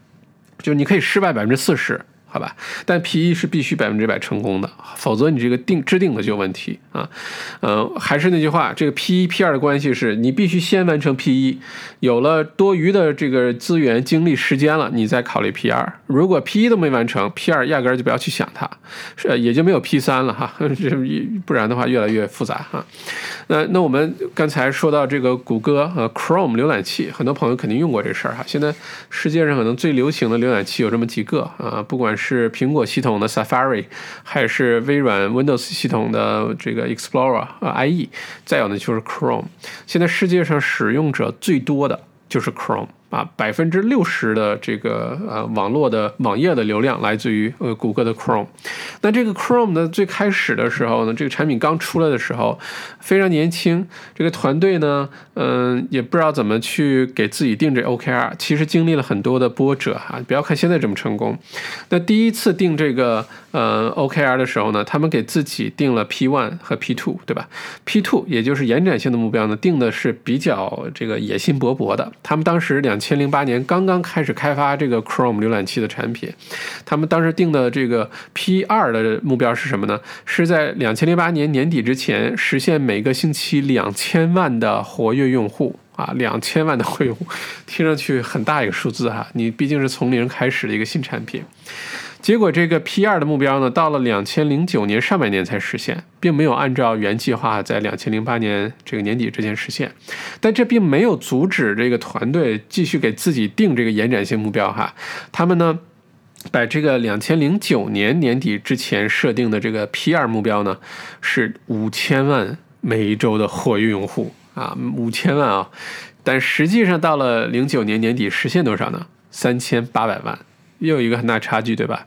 Speaker 2: 就你可以失败百分之四十。好吧，但 P 一是必须百分之百成功的，否则你这个定制定的就有问题啊。嗯，还是那句话，这个 P 一 P 二的关系是你必须先完成 P 一，有了多余的这个资源、精力、时间了，你再考虑 P 二。如果 P 一都没完成，P 二压根儿就不要去想它，是也就没有 P 三了哈。这不然的话越来越复杂哈。那那我们刚才说到这个谷歌呃 Chrome 浏览器，很多朋友肯定用过这事儿哈。现在世界上可能最流行的浏览器有这么几个啊，不管是苹果系统的 Safari，还是微软 Windows 系统的这个 Explorer 啊 IE，再有呢就是 Chrome。现在世界上使用者最多的就是 Chrome。啊，百分之六十的这个呃网络的网页的流量来自于呃谷歌的 Chrome。那这个 Chrome 呢，最开始的时候呢，这个产品刚出来的时候非常年轻，这个团队呢，嗯，也不知道怎么去给自己定这 OKR。其实经历了很多的波折哈，不要看现在这么成功。那第一次定这个呃 OKR 的时候呢，他们给自己定了 P one 和 P two，对吧？P two 也就是延展性的目标呢，定的是比较这个野心勃勃的。他们当时两。千零八年刚刚开始开发这个 Chrome 浏览器的产品，他们当时定的这个 P 二的目标是什么呢？是在两千零八年年底之前实现每个星期两千万的活跃用户啊，两千万的活跃用户，听上去很大一个数字哈。你毕竟是从零开始的一个新产品。结果这个 P 二的目标呢，到了两千零九年上半年才实现，并没有按照原计划在两千零八年这个年底之前实现。但这并没有阻止这个团队继续给自己定这个延展性目标哈。他们呢，把这个两千零九年年底之前设定的这个 P 二目标呢，是五千万每一周的活跃用户啊，五千万啊。但实际上到了零九年年底实现多少呢？三千八百万。又有一个很大差距，对吧？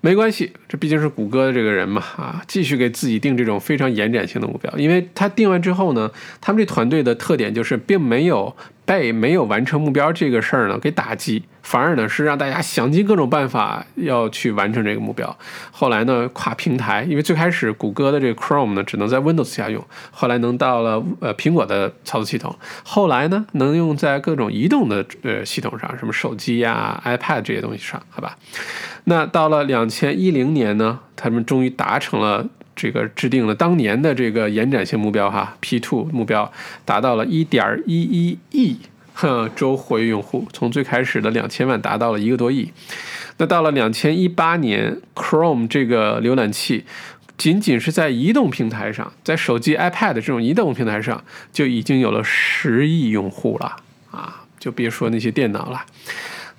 Speaker 2: 没关系，这毕竟是谷歌的这个人嘛，啊，继续给自己定这种非常延展性的目标，因为他定完之后呢，他们这团队的特点就是并没有。被没有完成目标这个事儿呢给打击，反而呢是让大家想尽各种办法要去完成这个目标。后来呢跨平台，因为最开始谷歌的这个 Chrome 呢只能在 Windows 下用，后来能到了呃苹果的操作系统，后来呢能用在各种移动的呃系统上，什么手机呀、iPad 这些东西上，好吧？那到了两千一零年呢，他们终于达成了。这个制定了当年的这个延展性目标哈，P two 目标达到了一点一一亿周活跃用户，从最开始的两千万达到了一个多亿。那到了两千一八年，Chrome 这个浏览器仅仅是在移动平台上，在手机、iPad 这种移动平台上就已经有了十亿用户了啊，就别说那些电脑了。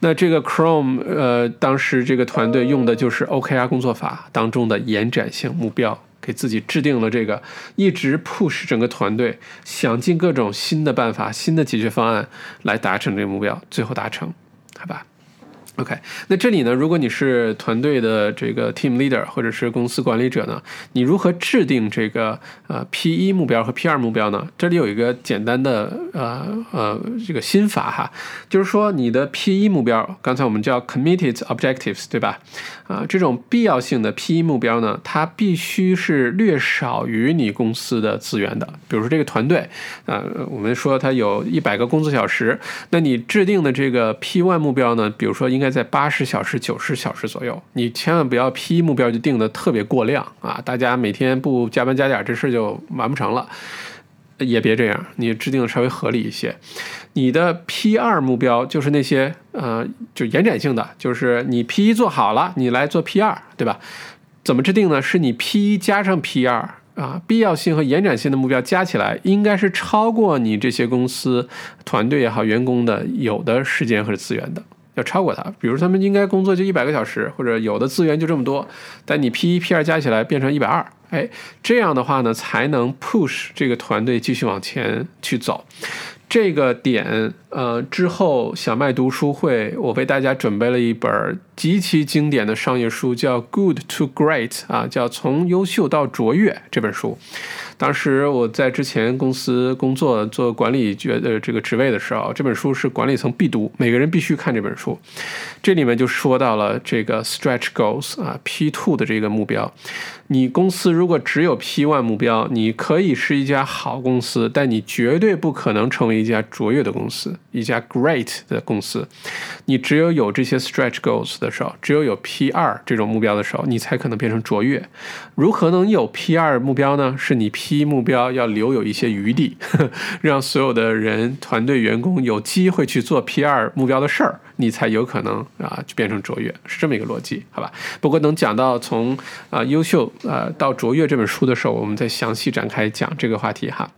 Speaker 2: 那这个 Chrome，呃，当时这个团队用的就是 OKR 工作法当中的延展性目标，给自己制定了这个，一直 push 整个团队，想尽各种新的办法、新的解决方案来达成这个目标，最后达成，好吧？？OK，那这里呢，如果你是团队的这个 team leader 或者是公司管理者呢，你如何制定这个呃 P 一目标和 P 二目标呢？这里有一个简单的呃呃这个心法哈，就是说你的 P 一目标，刚才我们叫 committed objectives 对吧？啊，这种必要性的 P 一目标呢，它必须是略少于你公司的资源的。比如说这个团队啊，我们说它有一百个工作小时，那你制定的这个 P one 目标呢，比如说应该。在八十小时、九十小时左右，你千万不要 P 目标就定的特别过量啊！大家每天不加班加点，这事就完不成了。也别这样，你制定的稍微合理一些。你的 P 二目标就是那些呃，就延展性的，就是你 P 一做好了，你来做 P 二，对吧？怎么制定呢？是你 P 一加上 P 二啊，必要性和延展性的目标加起来，应该是超过你这些公司团队也好、员工的有的时间和资源的。要超过它，比如他们应该工作就一百个小时，或者有的资源就这么多，但你 P 一 P 二加起来变成一百二，哎，这样的话呢，才能 push 这个团队继续往前去走。这个点，呃，之后小麦读书会，我为大家准备了一本极其经典的商业书，叫《Good to Great》啊，叫从优秀到卓越这本书。当时我在之前公司工作做管理觉呃这个职位的时候，这本书是管理层必读，每个人必须看这本书。这里面就说到了这个 stretch goals 啊，P two 的这个目标。你公司如果只有 P one 目标，你可以是一家好公司，但你绝对不可能成为一家卓越的公司，一家 great 的公司。你只有有这些 stretch goals 的时候，只有有 P 二这种目标的时候，你才可能变成卓越。如何能有 P 二目标呢？是你 P 一目标要留有一些余地，让所有的人、团队、员工有机会去做 P 二目标的事儿，你才有可能啊，就变成卓越，是这么一个逻辑，好吧？不过等讲到从啊优秀。呃，到卓越这本书的时候，我们再详细展开讲这个话题哈。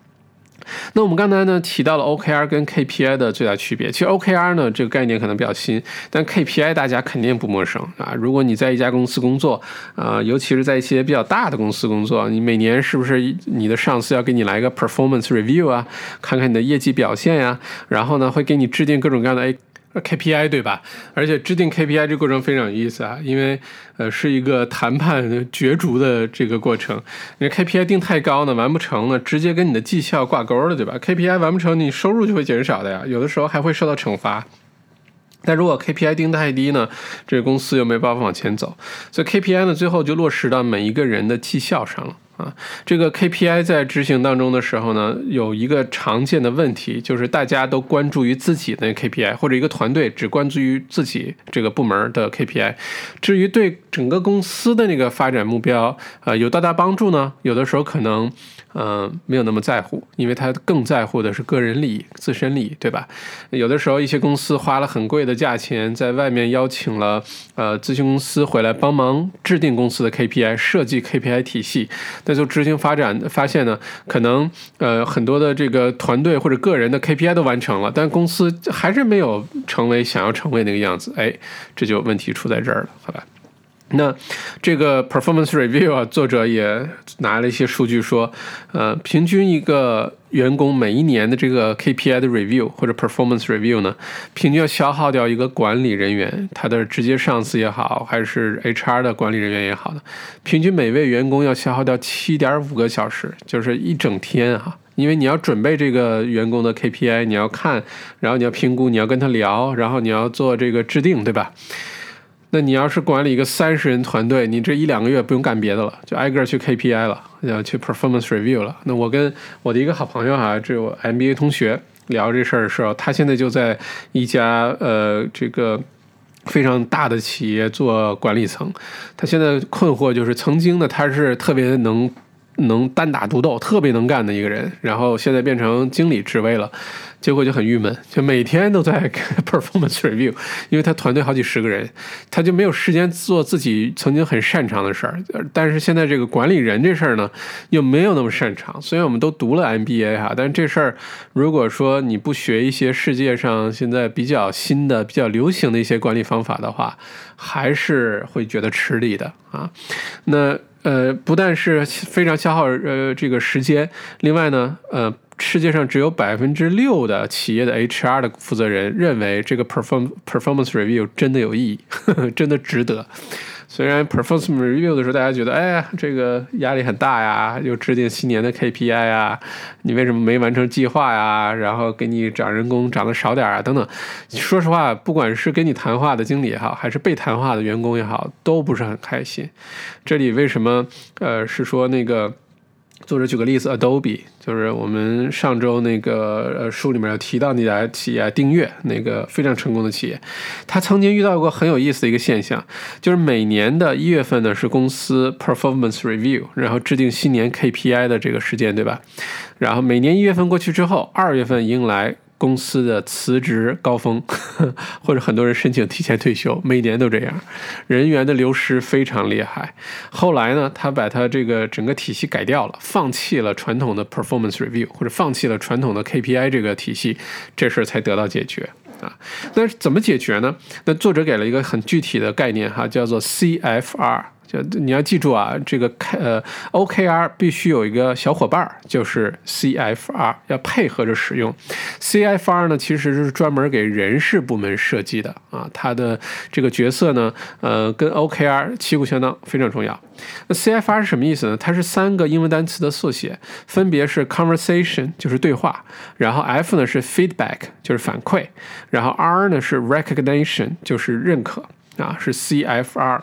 Speaker 2: 那我们刚才呢提到了 OKR 跟 KPI 的最大区别。其实 OKR 呢这个概念可能比较新，但 KPI 大家肯定不陌生啊。如果你在一家公司工作啊，尤其是在一些比较大的公司工作，你每年是不是你的上司要给你来一个 performance review 啊，看看你的业绩表现呀，然后呢会给你制定各种各样的。KPI 对吧？而且制定 KPI 这过程非常有意思啊，因为呃是一个谈判角逐的这个过程。你 KPI 定太高呢，完不成呢，直接跟你的绩效挂钩了，对吧？KPI 完不成，你收入就会减少的呀，有的时候还会受到惩罚。但如果 KPI 定太低呢，这个公司又没办法往前走。所以 KPI 呢，最后就落实到每一个人的绩效上了。啊，这个 KPI 在执行当中的时候呢，有一个常见的问题，就是大家都关注于自己的 KPI，或者一个团队只关注于自己这个部门的 KPI，至于对整个公司的那个发展目标，呃，有多大帮助呢？有的时候可能。嗯，没有那么在乎，因为他更在乎的是个人利益、自身利益，对吧？有的时候，一些公司花了很贵的价钱，在外面邀请了呃咨询公司回来帮忙制定公司的 KPI、设计 KPI 体系，但就执行发展发现呢，可能呃很多的这个团队或者个人的 KPI 都完成了，但公司还是没有成为想要成为那个样子，哎，这就问题出在这儿了，好吧？那这个 performance review 啊，作者也拿了一些数据说，呃，平均一个员工每一年的这个 KPI 的 review 或者 performance review 呢，平均要消耗掉一个管理人员，他的直接上司也好，还是 HR 的管理人员也好的，平均每位员工要消耗掉七点五个小时，就是一整天啊，因为你要准备这个员工的 KPI，你要看，然后你要评估，你要跟他聊，然后你要做这个制定，对吧？那你要是管理一个三十人团队，你这一两个月不用干别的了，就挨个去 KPI 了，要去 performance review 了。那我跟我的一个好朋友啊，这我 MBA 同学聊这事儿的时候，他现在就在一家呃这个非常大的企业做管理层。他现在困惑就是，曾经呢他是特别能能单打独斗、特别能干的一个人，然后现在变成经理职位了，结果就很郁闷，就每天都在 performance review，因为他团队好几十个人，他就没有时间做自己曾经很擅长的事儿。但是现在这个管理人这事儿呢，又没有那么擅长。虽然我们都读了 MBA 哈，但是这事儿如果说你不学一些世界上现在比较新的、比较流行的一些管理方法的话，还是会觉得吃力的啊。那。呃，不但是非常消耗呃这个时间，另外呢，呃，世界上只有百分之六的企业的 HR 的负责人认为这个 perform performance review 真的有意义，真的值得。虽然 performance review 的时候，大家觉得，哎呀，这个压力很大呀，又制定新年的 KPI 啊，你为什么没完成计划呀？然后给你涨人工涨的少点啊，等等。说实话，不管是跟你谈话的经理也好，还是被谈话的员工也好，都不是很开心。这里为什么，呃，是说那个？作者举个例子，Adobe 就是我们上周那个呃书里面有提到那家企业订阅那个非常成功的企业，他曾经遇到过很有意思的一个现象，就是每年的一月份呢是公司 performance review，然后制定新年 KPI 的这个时间，对吧？然后每年一月份过去之后，二月份迎来。公司的辞职高峰，或者很多人申请提前退休，每年都这样，人员的流失非常厉害。后来呢，他把他这个整个体系改掉了，放弃了传统的 performance review，或者放弃了传统的 KPI 这个体系，这事儿才得到解决啊。那怎么解决呢？那作者给了一个很具体的概念哈，叫做 CFR。就你要记住啊，这个开呃 OKR 必须有一个小伙伴儿，就是 CFR 要配合着使用。CFR 呢，其实是专门给人事部门设计的啊，它的这个角色呢，呃，跟 OKR 旗鼓相当，非常重要。那 CFR 是什么意思呢？它是三个英文单词的缩写，分别是 Conversation 就是对话，然后 F 呢是 Feedback 就是反馈，然后 R 呢是 Recognition 就是认可啊，是 CFR。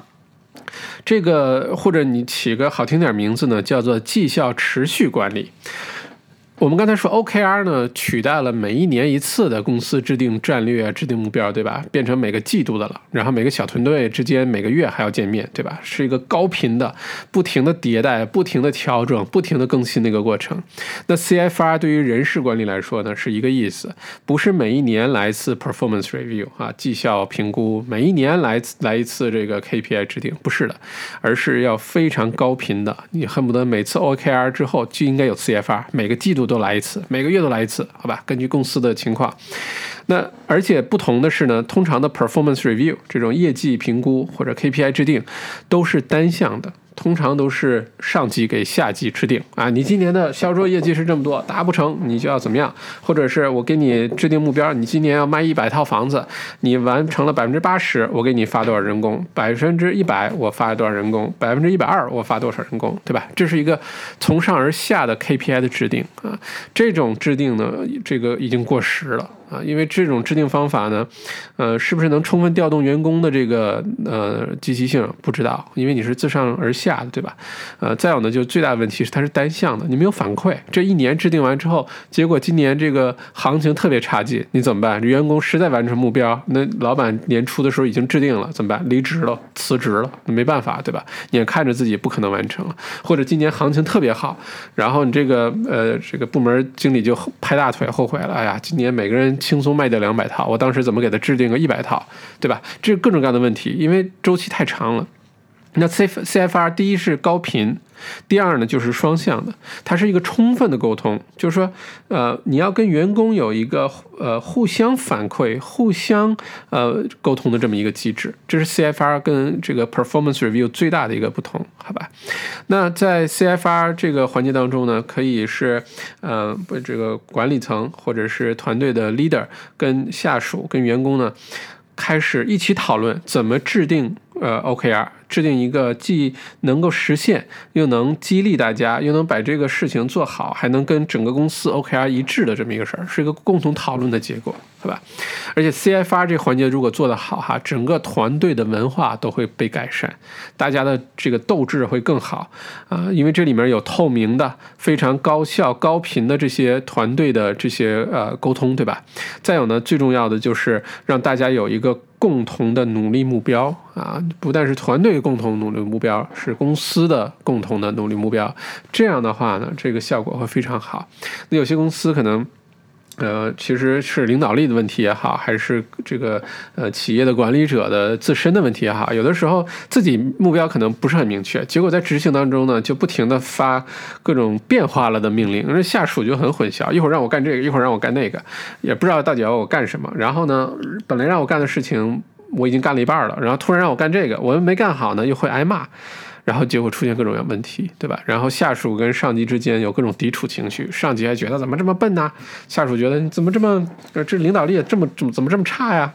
Speaker 2: 这个或者你起个好听点名字呢，叫做绩效持续管理。我们刚才说 OKR 呢，取代了每一年一次的公司制定战略、制定目标，对吧？变成每个季度的了。然后每个小团队之间每个月还要见面，对吧？是一个高频的、不停的迭代、不停的调整、不停的更新的一个过程。那 CFR 对于人事管理来说呢，是一个意思，不是每一年来一次 performance review 啊，绩效评估，每一年来来一次这个 KPI 制定，不是的，而是要非常高频的，你恨不得每次 OKR 之后就应该有 CFR，每个季度。都来一次，每个月都来一次，好吧？根据公司的情况，那而且不同的是呢，通常的 performance review 这种业绩评估或者 KPI 制定都是单向的。通常都是上级给下级制定啊，你今年的销售业绩是这么多，达不成你就要怎么样，或者是我给你制定目标，你今年要卖一百套房子，你完成了百分之八十，我给你发多少人工，百分之一百我发多少人工，百分之一百二我发多少人工，对吧？这是一个从上而下的 KPI 的制定啊，这种制定呢，这个已经过时了。啊，因为这种制定方法呢，呃，是不是能充分调动员工的这个呃积极性？不知道，因为你是自上而下的，对吧？呃，再有呢，就最大的问题是它是单向的，你没有反馈。这一年制定完之后，结果今年这个行情特别差劲，你怎么办？员工实在完成目标，那老板年初的时候已经制定了，怎么办？离职了，辞职了，没办法，对吧？眼看着自己不可能完成了，或者今年行情特别好，然后你这个呃这个部门经理就拍大腿后悔了，哎呀，今年每个人。轻松卖掉两百套，我当时怎么给他制定个一百套，对吧？这各种各样的问题，因为周期太长了。那 C C F R 第一是高频，第二呢就是双向的，它是一个充分的沟通，就是说，呃，你要跟员工有一个呃互相反馈、互相呃沟通的这么一个机制，这是 C F R 跟这个 Performance Review 最大的一个不同，好吧？那在 C F R 这个环节当中呢，可以是呃不这个管理层或者是团队的 leader 跟下属跟员工呢开始一起讨论怎么制定。呃，OKR 制定一个既能够实现，又能激励大家，又能把这个事情做好，还能跟整个公司 OKR 一致的这么一个事儿，是一个共同讨论的结果，对吧？而且 CFR 这环节如果做得好哈，整个团队的文化都会被改善，大家的这个斗志会更好啊，因为这里面有透明的、非常高效、高频的这些团队的这些呃沟通，对吧？再有呢，最重要的就是让大家有一个。共同的努力目标啊，不但是团队共同努力目标，是公司的共同的努力目标。这样的话呢，这个效果会非常好。那有些公司可能。呃，其实是领导力的问题也好，还是这个呃企业的管理者的自身的问题也好，有的时候自己目标可能不是很明确，结果在执行当中呢，就不停的发各种变化了的命令，那下属就很混淆，一会儿让我干这个，一会儿让我干那个，也不知道到底要我干什么。然后呢，本来让我干的事情我已经干了一半了，然后突然让我干这个，我又没干好呢，又会挨骂。然后结果出现各种各样问题，对吧？然后下属跟上级之间有各种抵触情绪，上级还觉得怎么这么笨呢？下属觉得你怎么这么这领导力这么怎么怎么这么差呀？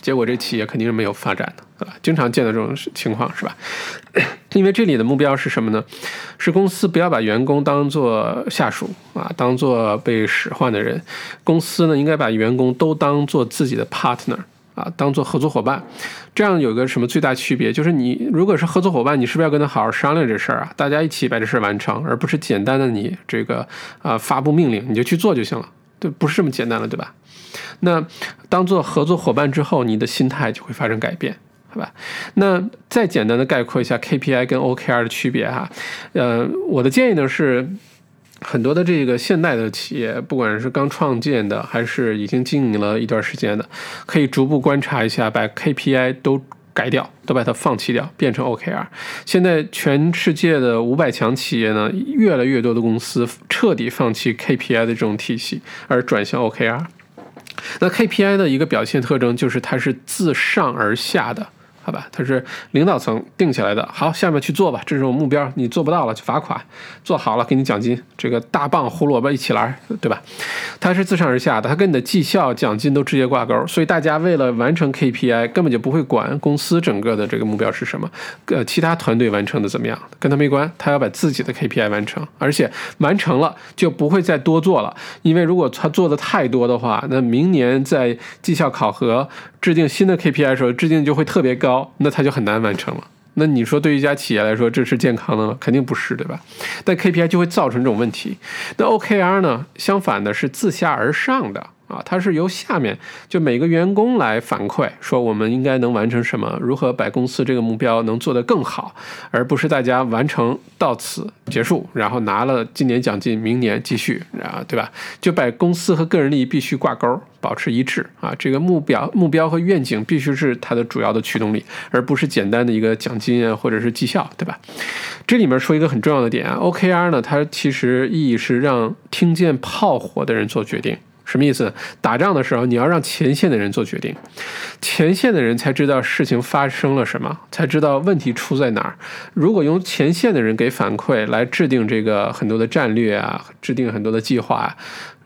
Speaker 2: 结果这企业肯定是没有发展的，对吧？经常见到这种情况，是吧？因为这里的目标是什么呢？是公司不要把员工当做下属啊，当做被使唤的人。公司呢，应该把员工都当做自己的 partner。啊，当做合作伙伴，这样有个什么最大区别？就是你如果是合作伙伴，你是不是要跟他好好商量这事儿啊？大家一起把这事儿完成，而不是简单的你这个啊发布命令你就去做就行了，对，不是这么简单了，对吧？那当做合作伙伴之后，你的心态就会发生改变，好吧？那再简单的概括一下 KPI 跟 OKR 的区别哈，呃，我的建议呢是。很多的这个现代的企业，不管是刚创建的，还是已经经营了一段时间的，可以逐步观察一下，把 KPI 都改掉，都把它放弃掉，变成 OKR。现在全世界的五百强企业呢，越来越多的公司彻底放弃 KPI 的这种体系，而转向 OKR。那 KPI 的一个表现特征就是它是自上而下的。好吧，它是领导层定下来的。好，下面去做吧，这是我目标。你做不到了就罚款，做好了给你奖金。这个大棒胡萝卜一起来，对吧？它是自上而下的，它跟你的绩效奖金都直接挂钩。所以大家为了完成 KPI，根本就不会管公司整个的这个目标是什么，呃，其他团队完成的怎么样，跟他没关。他要把自己的 KPI 完成，而且完成了就不会再多做了。因为如果他做的太多的话，那明年在绩效考核制定新的 KPI 的时候，制定就会特别高。那它就很难完成了。那你说对于一家企业来说，这是健康的吗？肯定不是，对吧？但 KPI 就会造成这种问题。那 OKR 呢？相反的是自下而上的啊，它是由下面就每个员工来反馈，说我们应该能完成什么，如何把公司这个目标能做得更好，而不是大家完成到此结束，然后拿了今年奖金，明年继续啊，对吧？就把公司和个人利益必须挂钩。保持一致啊，这个目标、目标和愿景必须是它的主要的驱动力，而不是简单的一个奖金啊，或者是绩效，对吧？这里面说一个很重要的点啊，OKR 呢，它其实意义是让听见炮火的人做决定。什么意思？打仗的时候，你要让前线的人做决定，前线的人才知道事情发生了什么，才知道问题出在哪儿。如果用前线的人给反馈来制定这个很多的战略啊，制定很多的计划。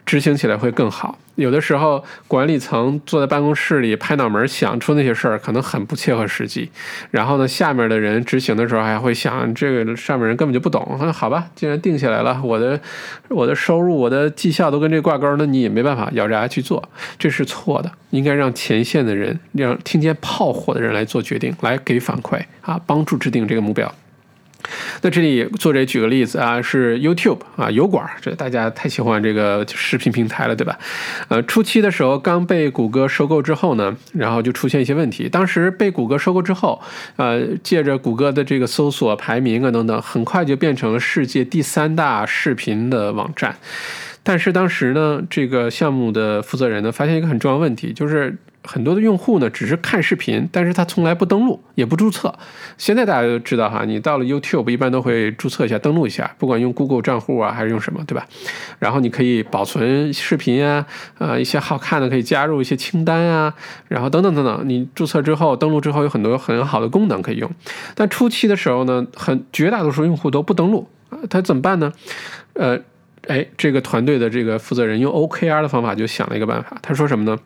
Speaker 2: 执行起来会更好。有的时候，管理层坐在办公室里拍脑门想出那些事儿，可能很不切合实际。然后呢，下面的人执行的时候还会想，这个上面人根本就不懂。那好吧，既然定下来了，我的我的收入、我的绩效都跟这挂钩，那你也没办法咬着牙去做，这是错的。应该让前线的人，让听见炮火的人来做决定，来给反馈啊，帮助制定这个目标。那这里作者举个例子啊，是 YouTube 啊，油管，这大家太喜欢这个视频平台了，对吧？呃，初期的时候刚被谷歌收购之后呢，然后就出现一些问题。当时被谷歌收购之后，呃，借着谷歌的这个搜索排名啊等等，很快就变成了世界第三大视频的网站。但是当时呢，这个项目的负责人呢，发现一个很重要问题，就是。很多的用户呢，只是看视频，但是他从来不登录，也不注册。现在大家都知道哈，你到了 YouTube 一般都会注册一下，登录一下，不管用 Google 账户啊，还是用什么，对吧？然后你可以保存视频啊，呃，一些好看的可以加入一些清单啊，然后等等等等。你注册之后，登录之后有很多很好的功能可以用。但初期的时候呢，很绝大多数用户都不登录啊，他怎么办呢？呃，哎，这个团队的这个负责人用 OKR 的方法就想了一个办法，他说什么呢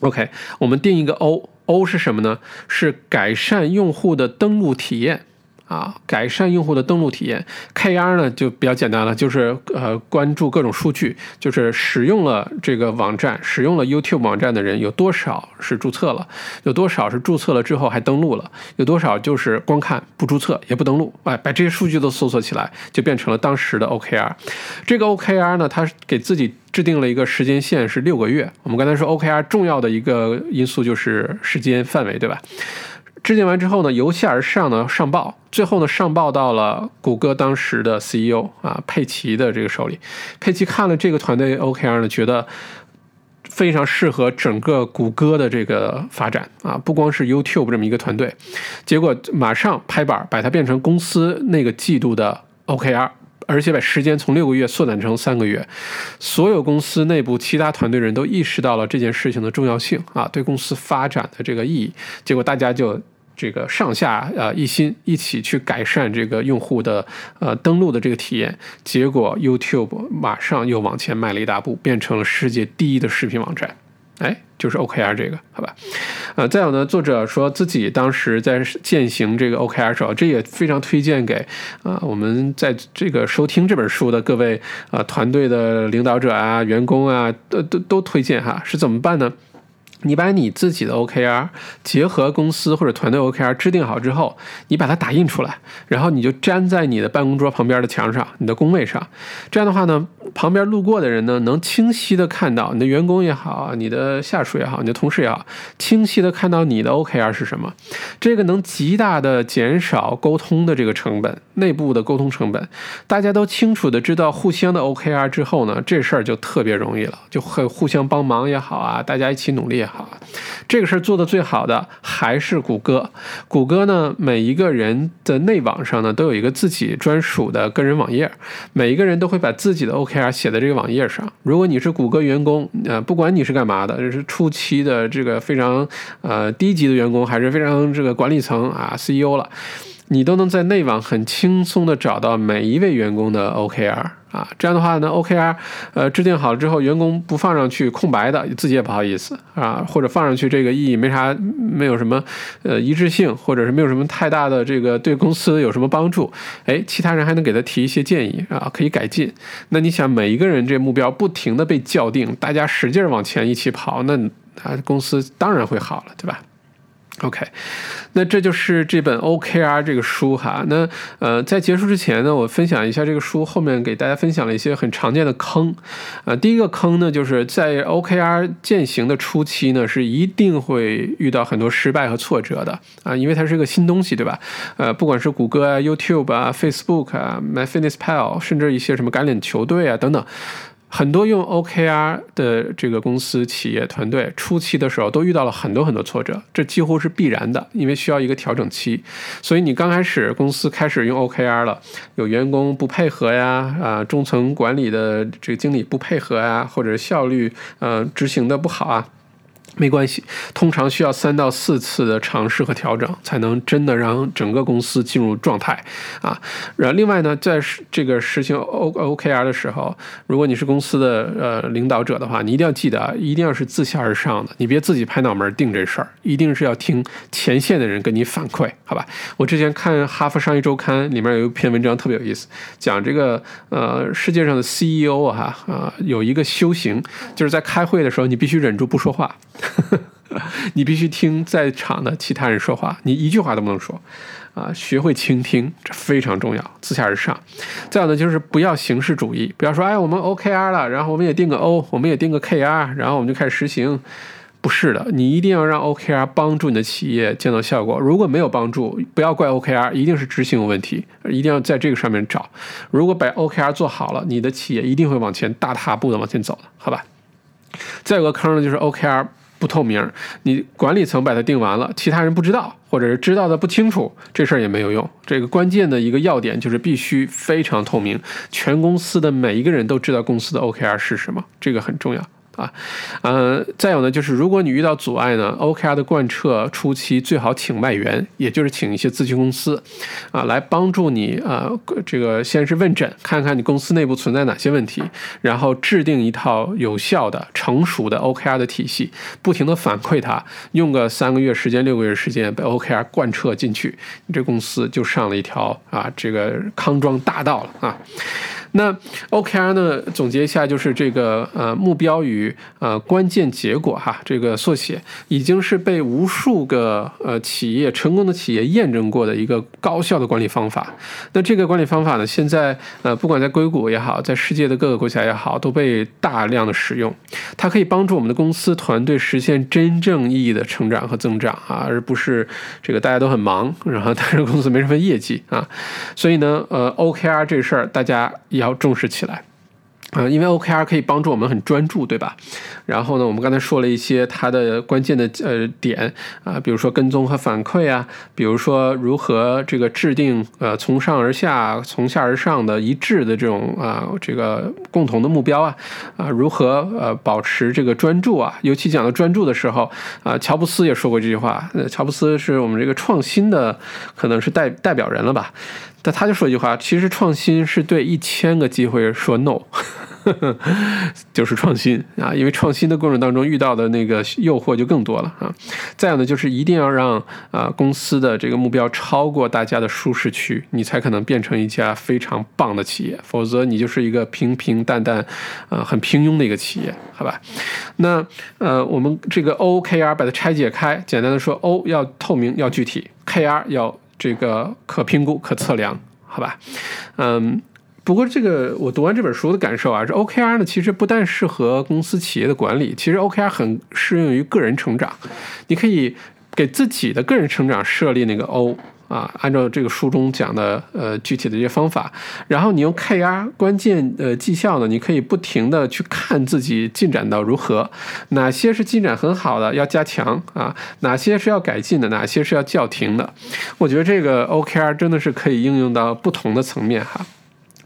Speaker 2: ？OK，我们定一个 O，O 是什么呢？是改善用户的登录体验啊，改善用户的登录体验。KR 呢就比较简单了，就是呃关注各种数据，就是使用了这个网站，使用了 YouTube 网站的人有多少是注册了，有多少是注册了之后还登录了，有多少就是光看不注册也不登录。哎，把这些数据都搜索起来，就变成了当时的 OKR。这个 OKR 呢，它给自己。制定了一个时间线是六个月。我们刚才说 OKR 重要的一个因素就是时间范围，对吧？制定完之后呢，由下而上呢上报，最后呢上报到了谷歌当时的 CEO 啊佩奇的这个手里。佩奇看了这个团队 OKR 呢，觉得非常适合整个谷歌的这个发展啊，不光是 YouTube 这么一个团队，结果马上拍板把它变成公司那个季度的 OKR。而且把时间从六个月缩短成三个月，所有公司内部其他团队人都意识到了这件事情的重要性啊，对公司发展的这个意义。结果大家就这个上下呃一心，一起去改善这个用户的呃登录的这个体验。结果 YouTube 马上又往前迈了一大步，变成了世界第一的视频网站。哎，就是 OKR 这个，好吧，呃，再有呢，作者说自己当时在践行这个 OKR 时候，这也非常推荐给啊我们在这个收听这本书的各位啊团队的领导者啊、员工啊，都都都推荐哈，是怎么办呢？你把你自己的 OKR 结合公司或者团队 OKR 制定好之后，你把它打印出来，然后你就粘在你的办公桌旁边的墙上，你的工位上。这样的话呢，旁边路过的人呢，能清晰的看到你的员工也好，你的下属也好，你的同事也好，清晰的看到你的 OKR 是什么。这个能极大的减少沟通的这个成本，内部的沟通成本。大家都清楚的知道互相的 OKR 之后呢，这事儿就特别容易了，就会互相帮忙也好啊，大家一起努力也好。好，这个事儿做的最好的还是谷歌。谷歌呢，每一个人的内网上呢，都有一个自己专属的个人网页，每一个人都会把自己的 OKR 写在这个网页上。如果你是谷歌员工，呃，不管你是干嘛的，这是初期的这个非常呃低级的员工，还是非常这个管理层啊 CEO 了。你都能在内网很轻松的找到每一位员工的 OKR 啊，这样的话呢，OKR 呃制定好了之后，员工不放上去空白的，自己也不好意思啊，或者放上去这个意义没啥，没有什么呃一致性，或者是没有什么太大的这个对公司有什么帮助，哎，其他人还能给他提一些建议啊，可以改进。那你想，每一个人这目标不停的被校定，大家使劲往前一起跑，那啊公司当然会好了，对吧？OK，那这就是这本 OKR 这个书哈。那呃，在结束之前呢，我分享一下这个书后面给大家分享了一些很常见的坑。啊，第一个坑呢，就是在 OKR 践行的初期呢，是一定会遇到很多失败和挫折的啊，因为它是一个新东西，对吧？呃，不管是谷歌啊、YouTube 啊、Facebook 啊、MyFitnessPal，甚至一些什么橄榄球队啊等等。很多用 OKR 的这个公司、企业、团队初期的时候，都遇到了很多很多挫折，这几乎是必然的，因为需要一个调整期。所以你刚开始公司开始用 OKR 了，有员工不配合呀，啊，中层管理的这个经理不配合呀，或者效率呃执行的不好啊。没关系，通常需要三到四次的尝试和调整，才能真的让整个公司进入状态啊。然后另外呢，在这个实行 O OKR 的时候，如果你是公司的呃领导者的话，你一定要记得啊，一定要是自下而上的，你别自己拍脑门定这事儿，一定是要听前线的人跟你反馈，好吧？我之前看《哈佛商业周刊》里面有一篇文章特别有意思，讲这个呃世界上的 CEO 啊啊有一个修行，就是在开会的时候你必须忍住不说话。你必须听在场的其他人说话，你一句话都不能说，啊，学会倾听，这非常重要，自下而上。再有呢，就是不要形式主义，不要说，哎，我们 OKR 了，然后我们也定个 O，我们也定个 KR，然后我们就开始实行。不是的，你一定要让 OKR 帮助你的企业见到效果。如果没有帮助，不要怪 OKR，一定是执行有问题，一定要在这个上面找。如果把 OKR 做好了，你的企业一定会往前大踏步的往前走的，好吧？再有个坑呢，就是 OKR。不透明，你管理层把它定完了，其他人不知道，或者是知道的不清楚，这事儿也没有用。这个关键的一个要点就是必须非常透明，全公司的每一个人都知道公司的 OKR 是什么，这个很重要。啊，呃，再有呢，就是如果你遇到阻碍呢，OKR 的贯彻初期最好请外援，也就是请一些咨询公司，啊，来帮助你啊，这个先是问诊，看看你公司内部存在哪些问题，然后制定一套有效的、成熟的 OKR 的体系，不停的反馈它，用个三个月时间、六个月时间，把 OKR 贯彻进去，你这公司就上了一条啊，这个康庄大道了啊。那 OKR 呢，总结一下就是这个呃目标与呃关键结果哈，这个缩写已经是被无数个呃企业成功的企业验证过的一个高效的管理方法。那这个管理方法呢，现在呃不管在硅谷也好，在世界的各个国家也好，都被大量的使用。它可以帮助我们的公司团队实现真正意义的成长和增长啊，而不是这个大家都很忙，然后 但是公司没什么业绩啊。所以呢，呃，OKR 这事儿大家也要重视起来。啊，因为 OKR 可以帮助我们很专注，对吧？然后呢，我们刚才说了一些它的关键的呃点啊，比如说跟踪和反馈啊，比如说如何这个制定呃从上而下、从下而上的一致的这种啊这个共同的目标啊啊，如何呃保持这个专注啊？尤其讲到专注的时候啊，乔布斯也说过这句话。乔布斯是我们这个创新的可能是代代表人了吧？但他就说一句话，其实创新是对一千个机会说 no。就是创新啊，因为创新的过程当中遇到的那个诱惑就更多了啊。再有呢，就是一定要让啊公司的这个目标超过大家的舒适区，你才可能变成一家非常棒的企业，否则你就是一个平平淡淡啊很平庸的一个企业，好吧？那呃，我们这个 OKR 把它拆解开，简单的说，O 要透明要具体，KR 要这个可评估可测量，好吧？嗯。不过，这个我读完这本书的感受啊，这 OKR 呢，其实不但适合公司企业的管理，其实 OKR 很适用于个人成长。你可以给自己的个人成长设立那个 O 啊，按照这个书中讲的呃具体的一些方法，然后你用 KR 关键呃绩效呢，你可以不停的去看自己进展到如何，哪些是进展很好的要加强啊，哪些是要改进的，哪些是要叫停的。我觉得这个 OKR 真的是可以应用到不同的层面哈。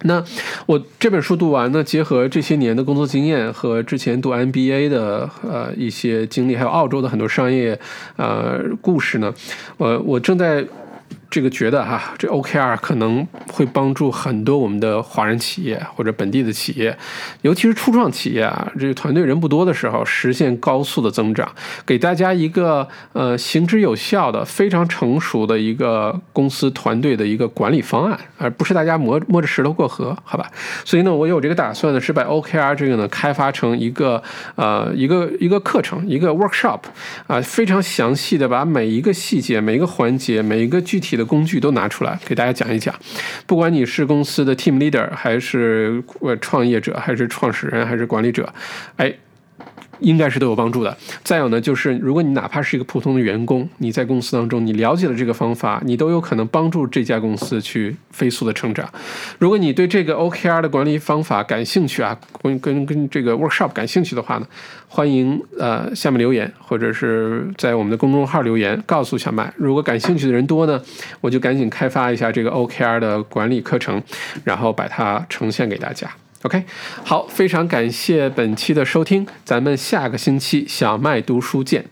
Speaker 2: 那我这本书读完呢，结合这些年的工作经验和之前读 MBA 的呃一些经历，还有澳洲的很多商业呃故事呢，我我正在。这个觉得哈，这 OKR 可能会帮助很多我们的华人企业或者本地的企业，尤其是初创企业啊，这个团队人不多的时候，实现高速的增长，给大家一个呃行之有效的、非常成熟的一个公司团队的一个管理方案，而不是大家摸摸着石头过河，好吧？所以呢，我有这个打算呢，是把 OKR 这个呢开发成一个呃一个一个课程，一个 workshop 啊，非常详细的把每一个细节、每一个环节、每一个具体的工具都拿出来给大家讲一讲，不管你是公司的 team leader，还是创业者，还是创始人，还是管理者，哎。应该是都有帮助的。再有呢，就是如果你哪怕是一个普通的员工，你在公司当中你了解了这个方法，你都有可能帮助这家公司去飞速的成长。如果你对这个 OKR 的管理方法感兴趣啊，跟跟跟这个 workshop 感兴趣的话呢，欢迎呃下面留言或者是在我们的公众号留言告诉小麦。如果感兴趣的人多呢，我就赶紧开发一下这个 OKR 的管理课程，然后把它呈现给大家。OK，好，非常感谢本期的收听，咱们下个星期小麦读书见。